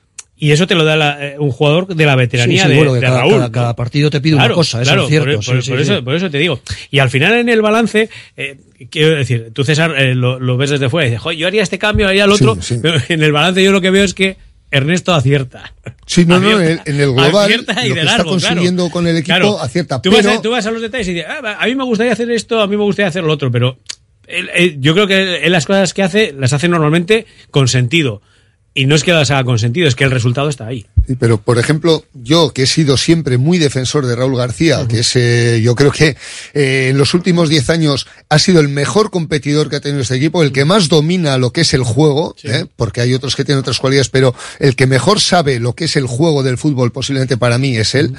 Speaker 13: Y eso te lo da la- eh, un jugador de la veteranía
Speaker 14: Sí, sí,
Speaker 13: de,
Speaker 14: bueno, que
Speaker 13: de
Speaker 14: cada-
Speaker 13: Raúl.
Speaker 14: cada- partido te pide una cosa, eso
Speaker 13: claro,
Speaker 14: es cierto,
Speaker 13: Por,
Speaker 14: sí,
Speaker 13: por-
Speaker 14: sí,
Speaker 13: por
Speaker 14: sí.
Speaker 13: eso, por eso te digo. Y al final en el balance, eh, quiero decir, tú César eh, lo, lo ves desde fuera y dices, "Joder, yo haría este cambio, haría el otro. Pero en el balance yo lo que veo es que Ernesto acierta.
Speaker 15: Sí, no, no, en, el global,
Speaker 13: Acierta y
Speaker 15: lo
Speaker 13: de
Speaker 15: que está consiguiendo
Speaker 13: claro.
Speaker 15: con el equipo
Speaker 13: Claro.
Speaker 15: acierta.
Speaker 13: Tú,
Speaker 15: pero
Speaker 13: vas a, tú vas a los detalles y dices, "Ah, a mí me gustaría hacer esto, a mí me gustaría hacer lo otro, pero él- él- yo creo que él las cosas que hace las hace normalmente con sentido. Y no es que las haga con sentido, es que el resultado está ahí.
Speaker 15: Sí, pero, por ejemplo, yo que he sido siempre muy defensor de Raúl García, que es, eh, yo creo que eh, en los últimos 10 años ha sido el mejor competidor que ha tenido este equipo, el que más domina lo que es el juego, ¿eh? porque hay otros que tienen otras cualidades, pero el que mejor sabe lo que es el juego del fútbol posiblemente para mí es él.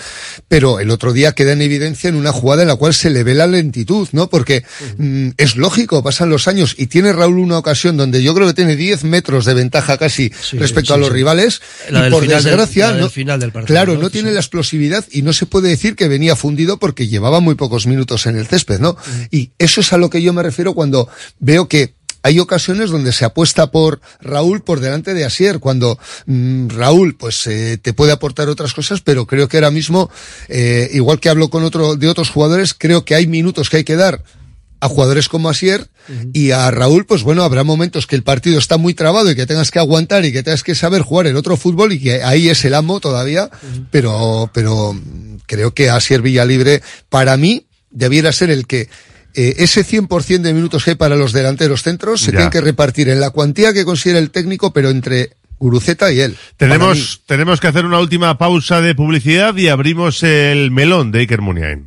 Speaker 15: Pero el otro día queda en evidencia en una jugada en la cual se le ve la lentitud, ¿no? Porque mm, es lógico, pasan los años y tiene Raúl una ocasión donde yo creo que tiene 10 metros de ventaja casi respecto
Speaker 14: sí,
Speaker 15: a los rivales.
Speaker 14: La
Speaker 15: y por
Speaker 14: del-
Speaker 15: desgracia,
Speaker 14: del
Speaker 15: no-
Speaker 14: final del partido,
Speaker 15: claro,
Speaker 14: ¿no?
Speaker 15: no tiene la explosividad y no se puede decir que venía fundido porque llevaba muy pocos minutos en el césped, ¿no? Y eso es a lo que yo me refiero cuando veo que hay ocasiones donde se apuesta por Raúl por delante de Asier, cuando mm, Raúl pues eh, te puede aportar otras cosas, pero creo que ahora mismo, eh, igual que hablo con otro de otros jugadores, creo que hay minutos que hay que dar a jugadores como Asier y a Raúl, pues bueno, habrá momentos que el partido está muy trabado y que tengas que aguantar y que tengas que saber jugar el otro fútbol y que ahí es el amo todavía, pero, pero creo que Asier Villalibre, para mí, debiera ser el que eh, ese 100% de minutos que hay para los delanteros centros se
Speaker 4: Ya.
Speaker 15: tiene que repartir en la cuantía que considera el técnico, pero entre Guruceta y él.
Speaker 4: Tenemos, tenemos que hacer una última pausa de publicidad y abrimos el melón de Iker Muniain.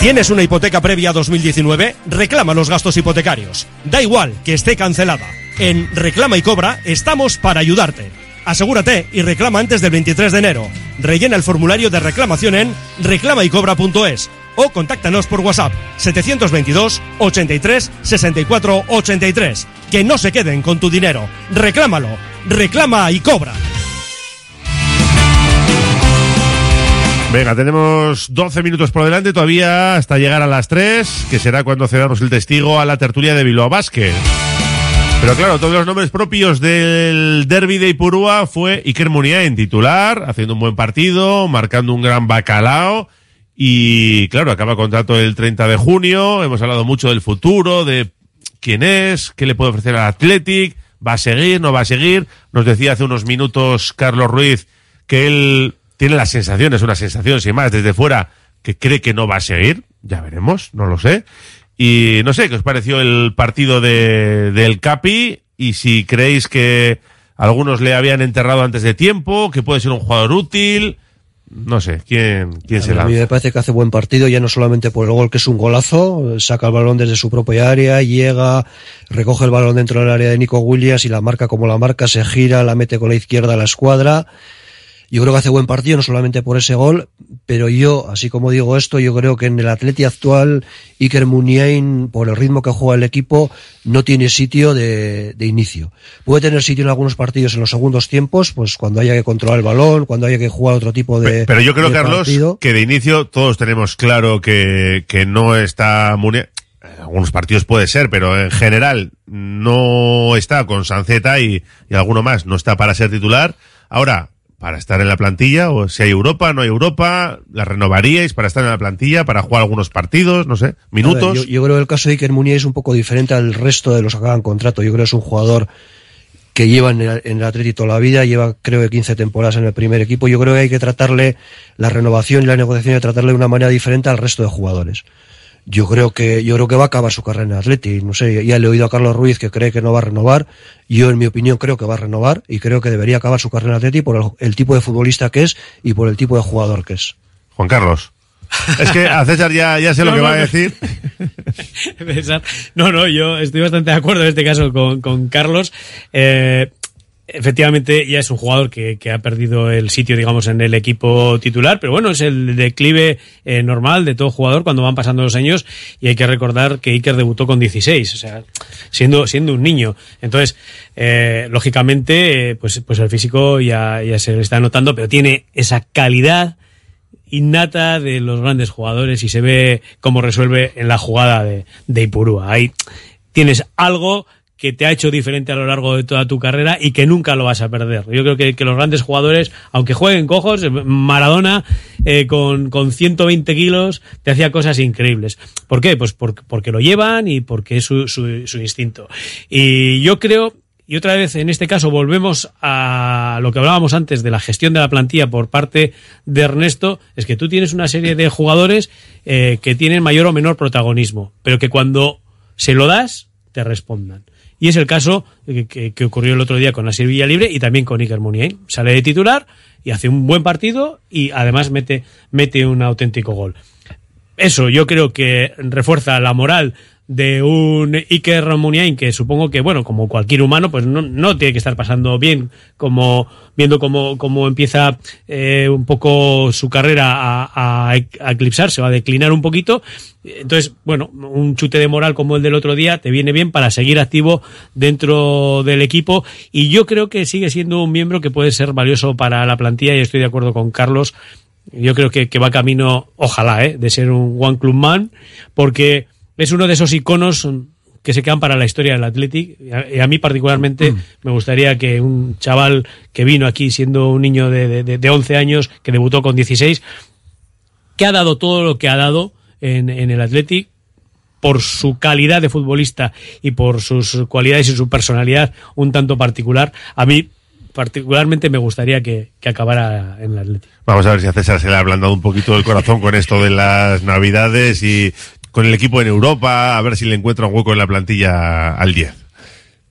Speaker 19: ¿Tienes una hipoteca previa a 2019? Reclama los gastos hipotecarios. Da igual que esté cancelada. En Reclama y Cobra estamos para ayudarte. Asegúrate y reclama antes del 23 de enero. Rellena el formulario de reclamación en reclamaycobra.es o contáctanos por WhatsApp 722 83 64 83. Que no se queden con tu dinero. Reclámalo. Reclama y cobra.
Speaker 4: Venga, tenemos 12 minutos por delante todavía hasta llegar a las 3, que será cuando cedamos el testigo a la tertulia de Bilbao Basket. Pero claro, todos los nombres propios del derby de Ipurúa fue Iker Muniain titular, haciendo un buen partido, marcando un gran bacalao y claro, acaba contrato el 30 de junio, hemos hablado mucho del futuro, de quién es, qué le puede ofrecer al Athletic, ¿Va a seguir? ¿No va a seguir? Nos decía hace unos minutos Carlos Ruiz que él tiene la sensación, es una sensación sin más, desde fuera, que cree que no va a seguir. Ya veremos, no lo sé. Y no sé, ¿qué os pareció el partido de, del Capi? Y si creéis que algunos le habían enterrado antes de tiempo, que puede ser un jugador útil. No sé, ¿quién, quién
Speaker 14: A
Speaker 4: será?
Speaker 14: mí me parece que hace buen partido, ya no solamente por el gol, que es un golazo, saca el balón desde su propia área, llega, recoge el balón dentro del área de Nico Williams y la marca como la marca, se gira, la mete con la izquierda a la escuadra. Yo creo que hace buen partido, no solamente por ese gol, pero yo, así como digo esto, yo creo que en el Atleti actual, Iker Muniain, por el ritmo que juega el equipo, no tiene sitio de, de inicio. Puede tener sitio en algunos partidos en los segundos tiempos, pues cuando haya que controlar el balón, cuando haya que jugar otro tipo de
Speaker 4: Pero yo creo, Carlos,
Speaker 14: partido.
Speaker 4: que de inicio todos tenemos claro que, que no está Muni- en algunos partidos puede ser, pero en general no está con Sanceta y, y alguno más, no está para ser titular. Ahora, para estar en la plantilla, o si hay Europa, no hay Europa, la renovaríais para estar en la plantilla, para jugar algunos partidos, no sé, minutos.
Speaker 14: Yo, creo que el caso de Iker es un poco diferente al resto de los que acaban contrato. Yo creo que es un jugador que lleva en el, en toda la vida, lleva creo que 15 temporadas en el primer equipo. Yo creo que hay que tratarle la renovación y la negociación de tratarle de una manera diferente al resto de jugadores. Yo creo que yo creo que va a acabar su carrera en Atleti. No sé, ya le he oído a Carlos Ruiz que cree que no va a renovar. Yo, en mi opinión, creo que va a renovar y creo que debería acabar su carrera en Atleti por el, el tipo de futbolista que es y por el tipo de jugador que es.
Speaker 4: Juan Carlos. Es que a César ya, ya sé lo
Speaker 13: No,
Speaker 4: que
Speaker 13: no,
Speaker 4: va a decir.
Speaker 13: No, no, yo estoy bastante de acuerdo en este caso con, con Carlos. Eh, efectivamente, ya es un jugador que, que ha perdido el sitio, digamos, en el equipo titular, pero bueno, es el declive eh, normal de todo jugador cuando van pasando los años y hay que recordar que Iker debutó con 16, o sea, siendo, siendo un niño. Entonces, eh, lógicamente, eh, pues, pues el físico ya, ya se le está notando, pero tiene esa calidad innata de los grandes jugadores y se ve cómo resuelve en la jugada de, de Ipurúa. Ahí tienes algo que te ha hecho diferente a lo largo de toda tu carrera y que nunca lo vas a perder. Yo creo que, los grandes jugadores, aunque jueguen cojos, Maradona eh, con, con 120 kilos te hacía cosas increíbles. ¿Por qué? Pues porque, porque lo llevan y porque es su, su, su instinto. Y yo creo y otra vez, en este caso, volvemos a lo que hablábamos antes de la gestión de la plantilla por parte de Ernesto, es que tú tienes una serie de jugadores eh, que tienen mayor o menor protagonismo, pero que cuando se lo das, te respondan. Y es el caso que, ocurrió el otro día con Asir Villalibre y también con Iker Muniain. Sale de titular y hace un buen partido y además mete, mete un auténtico gol. Eso yo creo que refuerza la moral de un Iker Muniain que supongo que, bueno, como cualquier humano, pues no, no tiene que estar pasando bien, como viendo cómo, cómo empieza eh, un poco su carrera a, a, eclipsarse o a declinar un poquito. Entonces, bueno, un chute de moral como el del otro día te viene bien para seguir activo dentro del equipo y yo creo que sigue siendo un miembro que puede ser valioso para la plantilla y estoy de acuerdo con Carlos. Yo creo que, que va camino, ojalá, ¿eh? de ser un One Club Man, porque es uno de esos iconos que se quedan para la historia del Athletic. Y a, mí particularmente me gustaría que un chaval que vino aquí siendo un niño de, de, de- de 11 años, que debutó con 16, que ha dado todo lo que ha dado en, en el Athletic, por su calidad de futbolista y por sus cualidades y su personalidad un tanto particular, a mí particularmente me gustaría que, que acabara en el Athletic.
Speaker 4: Vamos a ver si a César se le ha ablandado un poquito el corazón con esto de las navidades y con el equipo en Europa, a ver si le encuentra un hueco en la plantilla al 10.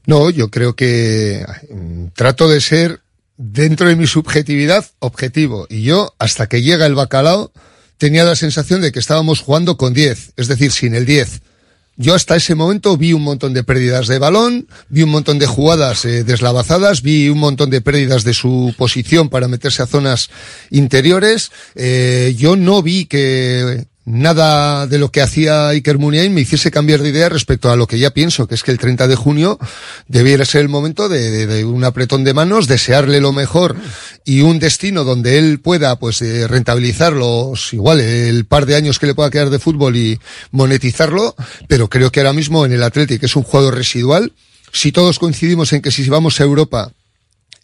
Speaker 15: No, yo creo que trato de ser, dentro de mi subjetividad, objetivo. Y yo, hasta que llega el bacalao, tenía la sensación de que estábamos jugando con 10, es decir, sin el 10. Yo hasta ese momento vi un montón de pérdidas de balón, vi un montón de jugadas eh, deslavazadas, vi un montón de pérdidas de su posición para meterse a zonas interiores. Eh, yo no vi que nada de lo que hacía Iker Muniain me hiciese cambiar de idea respecto a lo que ya pienso, que es que el 30 de junio debiera ser el momento de, de- de un apretón de manos, desearle lo mejor y un destino donde él pueda pues eh, rentabilizar los igual el par de años que le pueda quedar de fútbol y monetizarlo, pero creo que ahora mismo en el Atlético es un jugador residual. Si todos coincidimos en que si vamos a Europa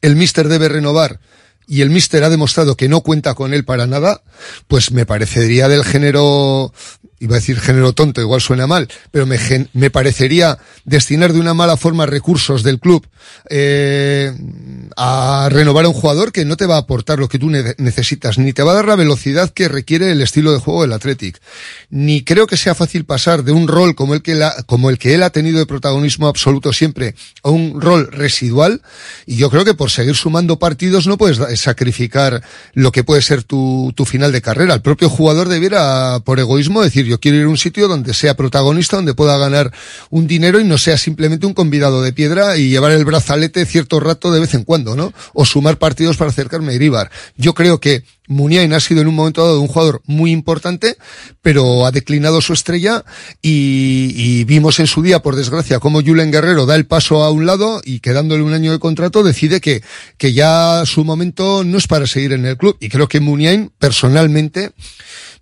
Speaker 15: el míster debe renovar y el míster ha demostrado que no cuenta con él para nada, pues me parecería del género iba a decir género tonto, igual suena mal, pero me, gen- me parecería destinar de una mala forma recursos del club eh, a renovar a un jugador que no te va a aportar lo que tú ne- necesitas, ni te va a dar la velocidad que requiere el estilo de juego del Athletic, ni creo que sea fácil pasar de un rol como el que, la- como el que él ha tenido de protagonismo absoluto siempre a un rol residual, y yo creo que por seguir sumando partidos no puedes sacrificar lo que puede ser tu, tu final de carrera. El propio jugador debiera, por egoísmo, decir yo quiero ir a un sitio donde sea protagonista, donde pueda ganar un dinero y no sea simplemente un convidado de piedra y llevar el brazalete cierto rato de vez en cuando, ¿no? O sumar partidos para acercarme a Iríbar. Yo creo que Muniain ha sido en un momento dado un jugador muy importante, pero ha declinado su estrella y, y vimos en su día, por desgracia, cómo Julen Guerrero da el paso a un lado y quedándole un año de contrato decide que, que ya su momento no es para seguir en el club. Y creo que Muniain, personalmente,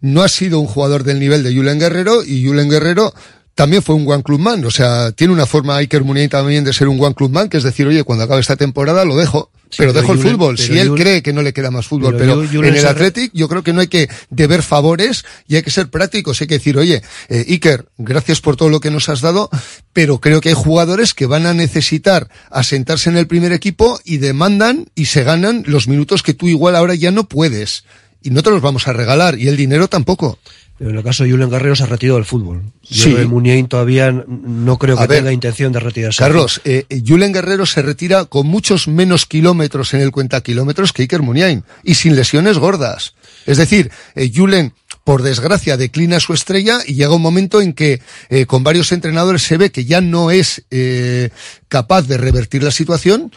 Speaker 15: no ha sido un jugador del nivel de Julen Guerrero y Julen Guerrero también fue un one club man, o sea, tiene una forma Iker Muniain también de ser un one club man, que es decir, oye, cuando acabe esta temporada lo dejo, pero
Speaker 14: pero
Speaker 15: dejo el fútbol. Si él
Speaker 14: Julen-
Speaker 15: cree que no le queda más fútbol,
Speaker 14: pero
Speaker 15: pero,
Speaker 14: Ju- Julen
Speaker 15: en el Athletic yo creo que no hay que deber favores y hay que ser prácticos, hay que decir, oye, eh, Iker, gracias por todo lo que nos has dado, pero creo que hay jugadores que van a necesitar asentarse en el primer equipo y demandan y se ganan los minutos que tú igual ahora ya no puedes. Y no te los vamos a regalar, y el dinero tampoco.
Speaker 14: Pero en el caso de Julen Guerrero se ha retirado del fútbol. Yo
Speaker 15: Sí.
Speaker 14: lo de Muniain todavía no creo que
Speaker 15: ver,
Speaker 14: tenga intención de retirarse.
Speaker 15: Carlos, eh, eh, Julen Guerrero se retira con muchos menos kilómetros en el cuenta kilómetros que Iker Muniain y sin lesiones gordas. Es decir, eh, Julen, por desgracia, declina su estrella y llega un momento en que eh, con varios entrenadores se ve que ya no es eh, capaz de revertir la situación.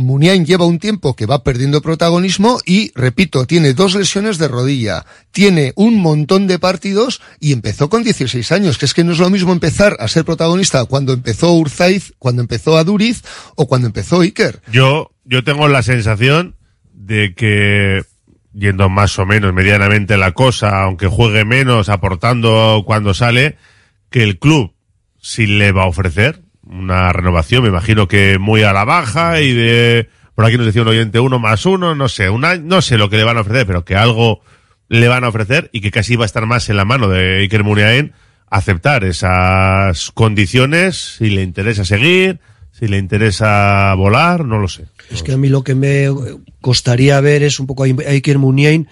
Speaker 15: Muniain lleva un tiempo que va perdiendo protagonismo y, repito, tiene dos lesiones de rodilla, tiene un montón de partidos y empezó con 16 años, que es que no es lo mismo empezar a ser protagonista cuando empezó Urzaiz, cuando empezó Aduriz o cuando empezó Iker.
Speaker 4: Yo, yo tengo la sensación de que, yendo más o menos medianamente la cosa, aunque juegue menos, aportando cuando sale, que el club, si le va a ofrecer una renovación, me imagino que muy a la baja y de, por aquí nos decía un oyente, uno más uno, no sé, un año, no sé lo que le van a ofrecer, pero que algo le van a ofrecer y que casi va a estar más en la mano de Iker Muniain aceptar esas condiciones, si le interesa seguir, si le interesa volar, no lo sé.
Speaker 14: Es que a mí lo que me costaría ver es un poco a Iker Muniain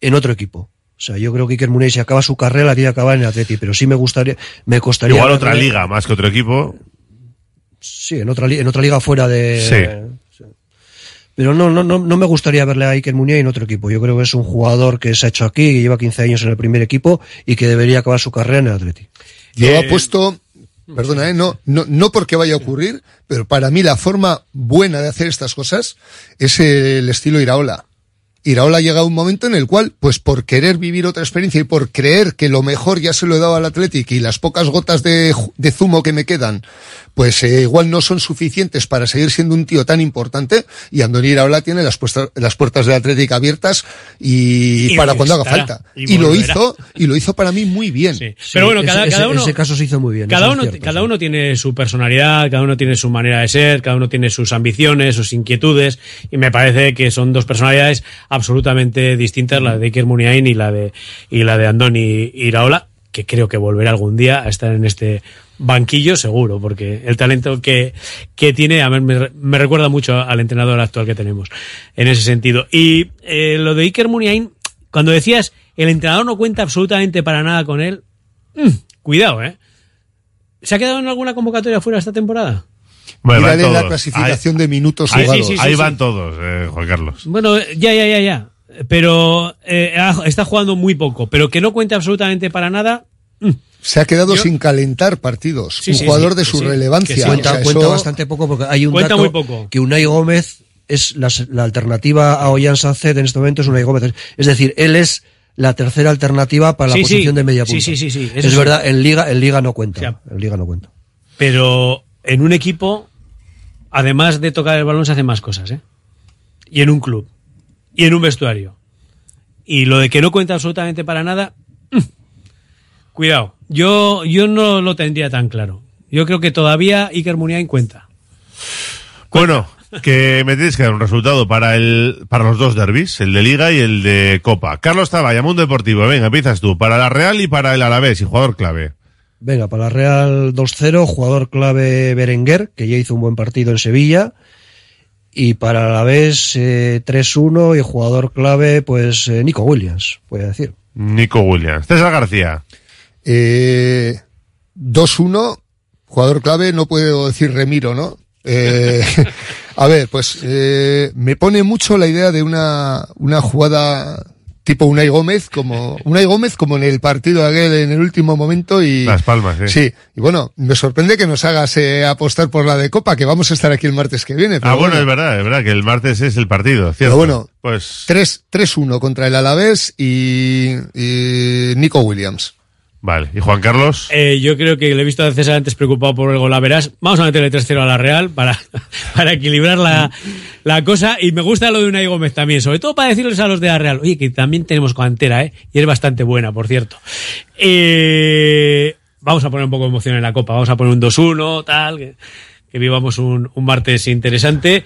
Speaker 14: en otro equipo. O sea, yo creo que Iker Muniain si acaba su carrera la tiene que acabar en el Atleti, pero sí me gustaría, me costaría
Speaker 4: Igual otra liga más que otro equipo.
Speaker 14: Sí, en otra, en otra liga fuera de...
Speaker 4: Sí.
Speaker 14: Pero no, no, no, no me gustaría verle a Iker Muniain en otro equipo. Yo creo que es un jugador que se ha hecho aquí, que lleva 15 años en el primer equipo y que debería acabar su carrera en el Atleti.
Speaker 15: Yo apuesto, perdona, eh, no, no, no porque vaya a ocurrir, pero para mí la forma buena de hacer estas cosas es el estilo Iraola. Iraola llega a un momento en el cual, pues por querer vivir otra experiencia y por creer que lo mejor ya se lo he dado al Athletic y las pocas gotas de zumo que me quedan, pues eh, igual no son suficientes para seguir siendo un tío tan importante y Andoni Iraola tiene las, puestas- las puertas del Athletic abiertas y,
Speaker 13: Y
Speaker 15: para cuando haga falta.
Speaker 13: y
Speaker 15: Y, lo hizo, y lo hizo para mí muy bien.
Speaker 13: Pero bueno, cada,
Speaker 14: ese,
Speaker 13: cada
Speaker 14: ese-
Speaker 13: uno.
Speaker 14: ese caso se hizo muy bien.
Speaker 13: Cada uno,
Speaker 14: cierto,
Speaker 13: cada uno tiene su personalidad, cada uno tiene su manera de ser, cada uno tiene sus ambiciones, sus inquietudes, y me parece que son dos personalidades absolutamente distintas, la de Iker Muniain y la de, y la de Andoni Iraola, que creo que volverá algún día a estar en este banquillo seguro, porque el talento que, que tiene a ver, me, me recuerda mucho al entrenador actual que tenemos en ese sentido. Y eh, lo de Iker Muniain, cuando decías el entrenador no cuenta absolutamente para nada con él, mm, cuidado, ¿eh? ¿Se ha quedado en alguna convocatoria fuera esta temporada?
Speaker 4: Bueno,
Speaker 15: la clasificación de minutos
Speaker 4: ahí,
Speaker 15: jugados.
Speaker 4: ahí
Speaker 13: sí, sí.
Speaker 4: van todos, eh, Juan Carlos.
Speaker 13: Bueno, ya, ya, ya, ya. Pero eh, está jugando muy poco, pero que no cuente absolutamente para nada. mm.
Speaker 15: Se ha quedado
Speaker 13: Yo-
Speaker 15: sin calentar partidos.
Speaker 13: Sí,
Speaker 15: un
Speaker 13: sí,
Speaker 15: jugador
Speaker 13: sí,
Speaker 15: de su
Speaker 13: sí,
Speaker 15: relevancia. O
Speaker 14: cuenta,
Speaker 15: sea,
Speaker 14: cuenta
Speaker 15: eso-
Speaker 14: bastante poco porque hay un
Speaker 13: Cuenta
Speaker 14: dato
Speaker 13: muy poco.
Speaker 14: que Unai Gómez es la, la alternativa a Ollán Sánchez en este momento es Unai Gómez. Es decir, él es la tercera alternativa para la posición de media
Speaker 13: Sí,
Speaker 14: punta.
Speaker 13: sí, sí, sí,
Speaker 14: Es
Speaker 13: sí.
Speaker 14: verdad, en liga, en liga no cuenta.
Speaker 13: O sea,
Speaker 14: en liga no cuenta.
Speaker 13: Pero en un equipo, además de tocar el balón, se hacen más cosas, ¿eh? Y en un club. Y en un vestuario. Y lo de que no cuenta absolutamente para nada, mm, cuidado. Yo, yo no lo tendría tan claro. Yo creo que todavía Iker Muniain cuenta.
Speaker 4: Bueno, que me tienes que dar un resultado para el para los dos derbis, el de Liga y el de Copa. Carlos Tabaya, Mundo Deportivo, venga, empiezas tú, para la Real y para el Alavés, y jugador clave.
Speaker 14: Venga, para la Real 2-0, jugador clave Berenguer, que ya hizo un buen partido en Sevilla. Y para la vez eh, 3-1 y jugador clave, pues eh, Nico Williams, voy a decir.
Speaker 4: Nico Williams. César García.
Speaker 15: Eh, 2-1, jugador clave, no puedo decir Remiro, ¿no? Eh, a ver, pues eh, me pone mucho la idea de una, una jugada tipo Unai Gómez, como Unai Gómez como en el partido aquel en el último momento y
Speaker 4: Las Palmas, sí.
Speaker 15: sí. Y bueno, me sorprende que nos hagas eh, apostar por la de Copa, que vamos a estar aquí el martes que viene.
Speaker 4: Ah, bueno, es verdad, es verdad que el martes es el partido, ¿cierto?
Speaker 15: Pero bueno,
Speaker 4: pues
Speaker 15: 3 3-1 contra el Alavés y, y Nico Williams.
Speaker 4: Vale, ¿y Juan Carlos?
Speaker 13: Eh, yo creo que le he visto a César antes preocupado por el gol. Verás, vamos a meterle 3-0 a la Real para, para equilibrar la, la cosa. Y me gusta lo de Unai Gómez también, sobre todo para decirles a los de la Real, oye, que también tenemos cantera, ¿eh? Y es bastante buena, por cierto. Eh, vamos a poner un poco de emoción en la Copa, vamos a poner un 2-1, tal, que, que vivamos un, un martes interesante.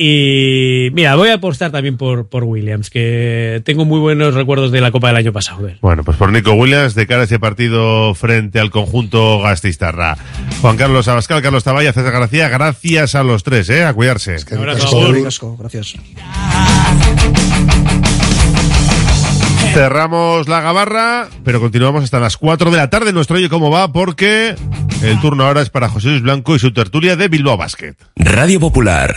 Speaker 13: Y mira, voy a apostar también por, por Williams, que tengo muy buenos recuerdos de la Copa del año pasado. él.
Speaker 4: Bueno, pues por Nico Williams de cara a ese partido frente al conjunto Gastistarra. Juan Carlos Abascal, Carlos Tabaya, César García, gracias a los tres, ¿eh? A cuidarse.
Speaker 13: Un abrazo.
Speaker 14: Casco, casco, gracias.
Speaker 4: Cerramos la gabarra, pero continuamos hasta las 4 de la tarde. Nuestro Oye Cómo Va, porque el turno ahora es para José Luis Blanco y su tertulia de Bilbao Basket.
Speaker 3: Radio Popular,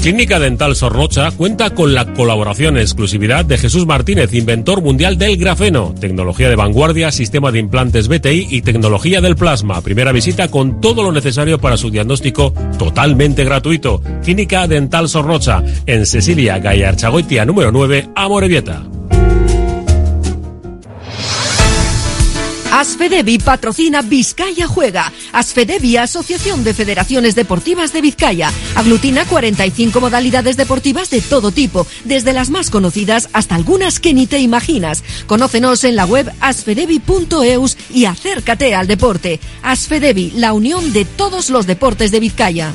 Speaker 10: Clínica Dental Sorrocha cuenta con la colaboración en exclusividad de Jesús Martínez, inventor mundial del grafeno, tecnología de vanguardia, sistema de implantes BTI y tecnología del plasma. Primera visita con todo lo necesario para su diagnóstico totalmente gratuito. Clínica Dental Sorrocha, en Cecilia Gallarchagoitia número 9, Amorebieta.
Speaker 20: Asfedevi patrocina Vizcaya Juega. Asfedevi, Asociación de Federaciones Deportivas de Vizcaya, aglutina 45 modalidades deportivas de todo tipo, desde las más conocidas hasta algunas que ni te imaginas. Conócenos en la web asfedevi.eus y acércate al deporte. Asfedevi, la unión de todos los deportes de Vizcaya.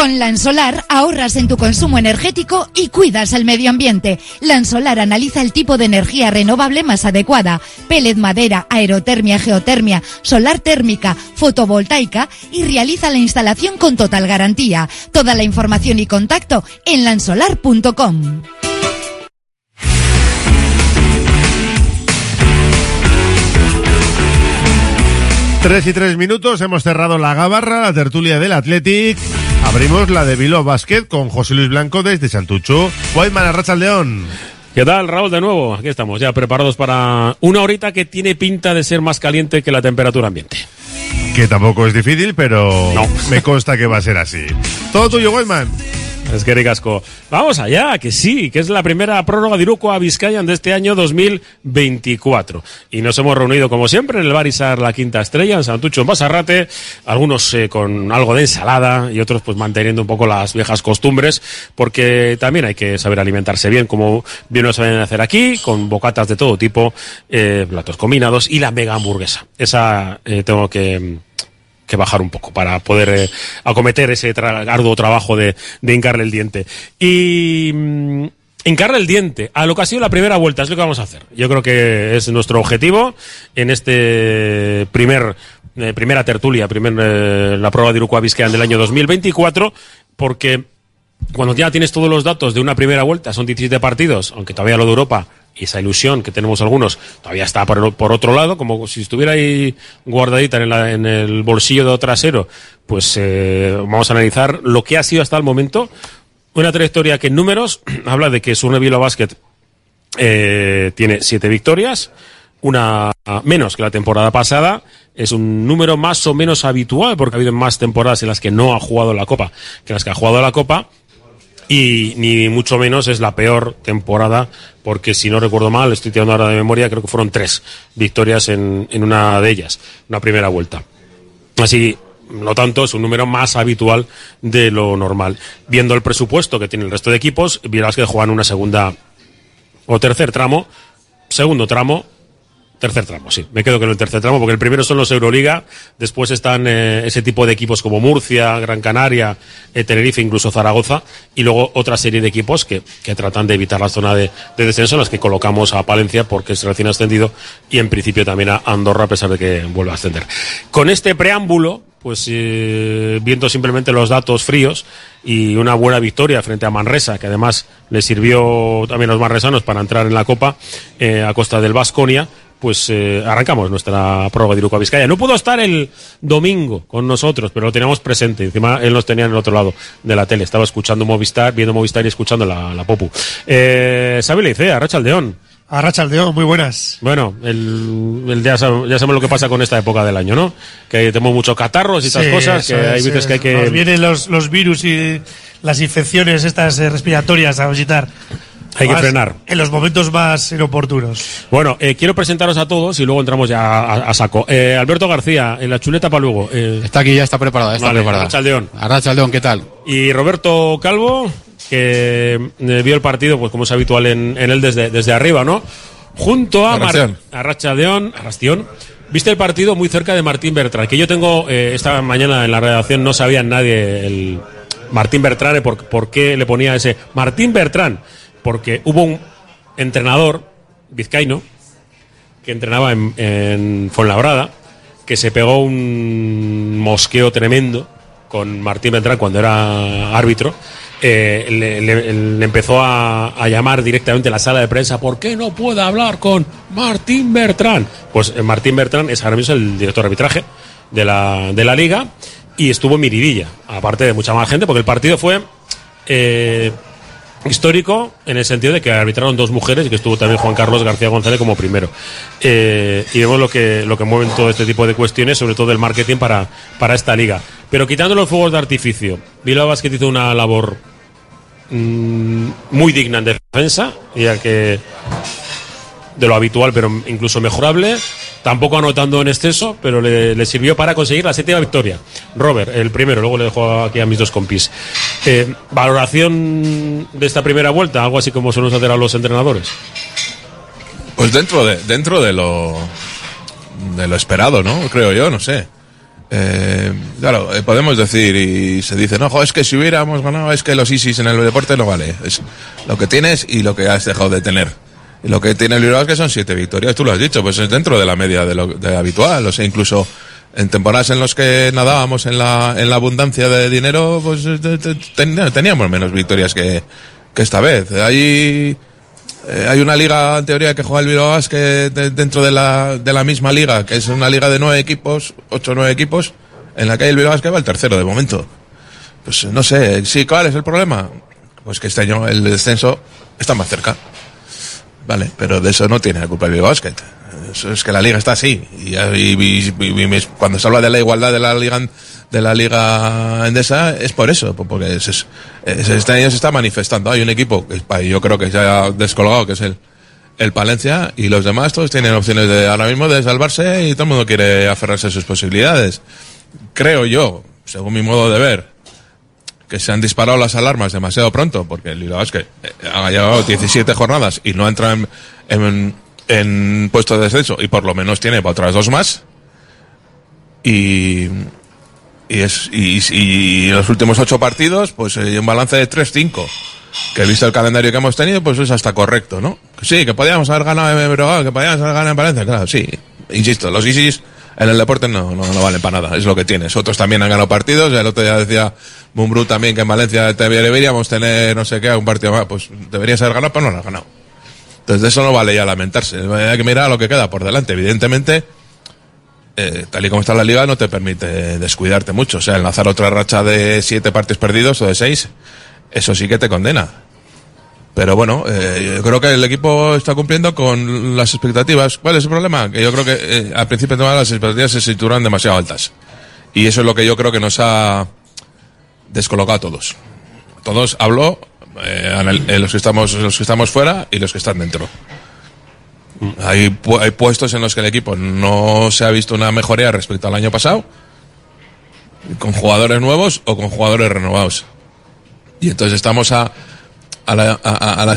Speaker 21: Con Lansolar ahorras en tu consumo energético y cuidas el medio ambiente. Lansolar analiza el tipo de energía renovable más adecuada. Pellet madera, aerotermia, geotermia, solar térmica, fotovoltaica y realiza la instalación con total garantía. Toda la información y contacto en lansolar.com.
Speaker 4: Tres y tres minutos, hemos cerrado la gabarra, la tertulia del Athletic. Abrimos la de Bilbao Basket con José Luis Blanco desde Santucho. Whiteman Arracha León.
Speaker 10: ¿Qué tal, Raúl? De nuevo, aquí estamos, ya preparados para una horita que tiene pinta de ser más caliente que la temperatura ambiente.
Speaker 4: Que tampoco es difícil, pero me consta que va a ser así. Todo tuyo, Whiteman.
Speaker 10: Es que ricasco. Vamos allá, que sí, que es la primera prórroga de Iruko a Vizcayan de este año 2024. Y nos hemos reunido, como siempre, en el Barisar La Quinta Estrella, en Santucho, en Basarrate, algunos eh, con algo de ensalada y otros pues manteniendo un poco las viejas costumbres, porque también hay que saber alimentarse bien, como bien nos saben hacer aquí, con bocatas de todo tipo, eh, platos combinados y la mega hamburguesa. Esa eh, tengo que que bajar un poco para poder eh, acometer ese tra- arduo trabajo de, de hincarle el diente. Y mm, hincarle el diente a lo que ha sido la primera vuelta, es lo que vamos a hacer. Yo creo que es nuestro objetivo en este primer eh, primera tertulia, primer, eh, la prueba de Uruguay Vizcayan del año 2024, porque cuando ya tienes todos los datos de una primera vuelta, son 17 partidos, aunque todavía lo de Europa y esa ilusión que tenemos algunos todavía está por, otro lado, como si estuviera ahí guardadita en, el bolsillo de trasero, pues eh, vamos a analizar lo que ha sido hasta el momento una trayectoria que en números habla de que Surne Bilbao Basket eh, tiene siete victorias, una menos que la temporada pasada. Es un número más o menos habitual porque ha habido más temporadas en las que no ha jugado la Copa que las que ha jugado la Copa. Y ni mucho menos es la peor temporada, porque si no recuerdo mal, estoy tirando ahora de memoria, creo que fueron tres victorias en, en una de ellas, una primera vuelta. Así, no tanto, es un número más habitual de lo normal. Viendo el presupuesto que tiene el resto de equipos, verás que juegan una segunda o tercer tramo, segundo tramo, tercer tramo, sí. Me quedo con el tercer tramo porque el primero son los Euroliga, después están eh, ese tipo de equipos como Murcia, Gran Canaria, eh, Tenerife, incluso Zaragoza, y luego otra serie de equipos que, que tratan de evitar la zona de, de descenso, en las que colocamos a Palencia porque es recién ascendido y en principio también a Andorra a pesar de que vuelva a ascender. Con este preámbulo, pues eh, viendo simplemente los datos fríos y una buena victoria frente a Manresa, que además le sirvió también a los manresanos para entrar en la Copa a costa del Vasconia, pues eh, arrancamos nuestra prueba de Iruko a Vizcaya. No pudo estar el domingo con nosotros, pero lo teníamos presente. Encima él nos tenía en el otro lado de la tele. Estaba escuchando Movistar, viendo Movistar y escuchando la, la Popu. Eh, Xavi Leicea, Rachaldeón.
Speaker 19: Arracha Aldeón, muy buenas.
Speaker 10: Bueno, el, el ya, ya sabemos lo que pasa con esta época del año, ¿no? Que tenemos muchos catarros y estas
Speaker 19: Sí,
Speaker 10: cosas, que hay
Speaker 19: es,
Speaker 10: veces que hay que...
Speaker 19: Nos vienen los, los virus y las infecciones estas eh, respiratorias a visitar.
Speaker 10: Hay que frenar.
Speaker 19: En los momentos más inoportunos.
Speaker 10: Bueno, eh, quiero presentaros a todos y luego entramos ya a, a saco. Eh, Alberto García, en la chuleta para luego.
Speaker 22: Está aquí, ya está preparada, está
Speaker 10: Vale,
Speaker 22: preparada.
Speaker 10: Arrachaldeón.
Speaker 22: Arrachaldeón, ¿qué tal?
Speaker 10: Y Roberto Calvo, que eh, vio el partido, pues como es habitual en, en él desde, desde arriba, ¿no? Junto a
Speaker 22: Arrastión.
Speaker 10: a Rachadeón, Arrastión. Viste el partido muy cerca de Martín Bertrán, que yo tengo eh, esta mañana en la redacción, no sabía nadie el Martín Bertrán, eh, por, por qué le ponía ese Martín Bertrán, porque hubo un entrenador vizcaíno que entrenaba en, en Fuenlabrada, que se pegó un mosqueo tremendo con Martín Beltrán cuando era árbitro. eh, le, empezó a, llamar directamente a la sala de prensa, ¿por qué no puede hablar con Martín Bertrán? Pues eh, Martín Bertrán es ahora mismo el director de arbitraje de la, de la liga y estuvo en Miridilla, aparte de mucha más gente, porque el partido fue eh, histórico en el sentido de que arbitraron dos mujeres y que estuvo también Juan Carlos García González como primero. Eh, y vemos lo que, lo que mueven todo este tipo de cuestiones, sobre todo el marketing para, para esta liga. Pero quitando los fuegos de artificio, Bilbao Basket hizo una labor mm, muy digna en defensa, ya que de lo habitual, pero incluso mejorable. Tampoco anotando en exceso, pero le, sirvió para conseguir la séptima victoria. Robert, el primero, luego le dejo aquí a mis dos compis. Eh, valoración de esta primera vuelta, algo así como suelen hacer a los entrenadores.
Speaker 23: Pues dentro de, dentro de lo de lo esperado, ¿no? Creo yo, no sé.
Speaker 24: Eh, claro, eh, podemos decir y se dice, no, es que si hubiéramos ganado, es que los ISIS en el deporte no vale. Es lo que tienes y lo que has dejado de tener. Lo que tiene el Bilbao que son siete victorias, tú lo has dicho, pues es dentro de la media de lo de habitual. O sea, incluso en temporadas en las que nadábamos en la, en la abundancia de dinero, pues eh, te- te- ten- teníamos menos victorias que, que esta vez. Hay, eh, hay una liga, en teoría, que juega el Bilbao de- dentro de la, de la misma liga, que es una liga de nueve equipos, ocho o nueve equipos, en la que el Bilbao Basket va el tercero de momento. Pues no sé, sí, ¿cuál es el problema? Pues que este año el descenso está más cerca. Vale, pero de eso no tiene la culpa el Bilbao. Eso es que la liga está así. Y, y- y- cuando se habla de la igualdad de la liga de la liga endesa es por eso, po- porque es- es- es- este año se está manifestando. Hay un equipo que yo creo que se ha descolgado, que es el, el Palencia, y los demás todos tienen opciones de ahora mismo de salvarse y todo el mundo quiere aferrarse a sus posibilidades. Creo yo, según mi modo de ver, que se han disparado las alarmas demasiado pronto, porque el es que eh, ha llevado 17 jornadas y no entra en, en, en puesto de descenso y por lo menos tiene para otras dos más. Y, y, es, y, los últimos ocho partidos, pues hay un balance de 3-5. Que visto el calendario que hemos tenido, pues es hasta correcto, ¿no? Sí, que podíamos haber ganado en Bilbao, que podíamos haber ganado en Valencia, claro, sí. Insisto, los ISIS en el deporte no, no, no valen para nada, es lo que tienes. Otros también han ganado partidos, el otro día decía Mumbrú también que en Valencia deberíamos tener no sé qué, un partido más, pues deberías haber ganado, pero no lo has ganado. Entonces de eso no vale ya lamentarse, hay que mirar lo que queda por delante. Evidentemente, eh, tal y como está la liga, no te permite descuidarte mucho. O sea, enlazar otra racha de siete partidos perdidos o de seis, eso sí que te condena. Pero bueno, eh, yo creo que el equipo está cumpliendo con las expectativas. ¿Cuál es el problema? Que yo creo que eh, al principio de las expectativas se situaron demasiado altas. Y eso es lo que yo creo que nos ha descolocado a todos. Todos hablo, eh, eh, los, que estamos, los que estamos fuera y los que están dentro. Hay, pu- hay puestos en los que el equipo no se ha visto una mejoría respecto al año pasado, con jugadores nuevos o con jugadores renovados. Y entonces estamos a, a, la, a- a la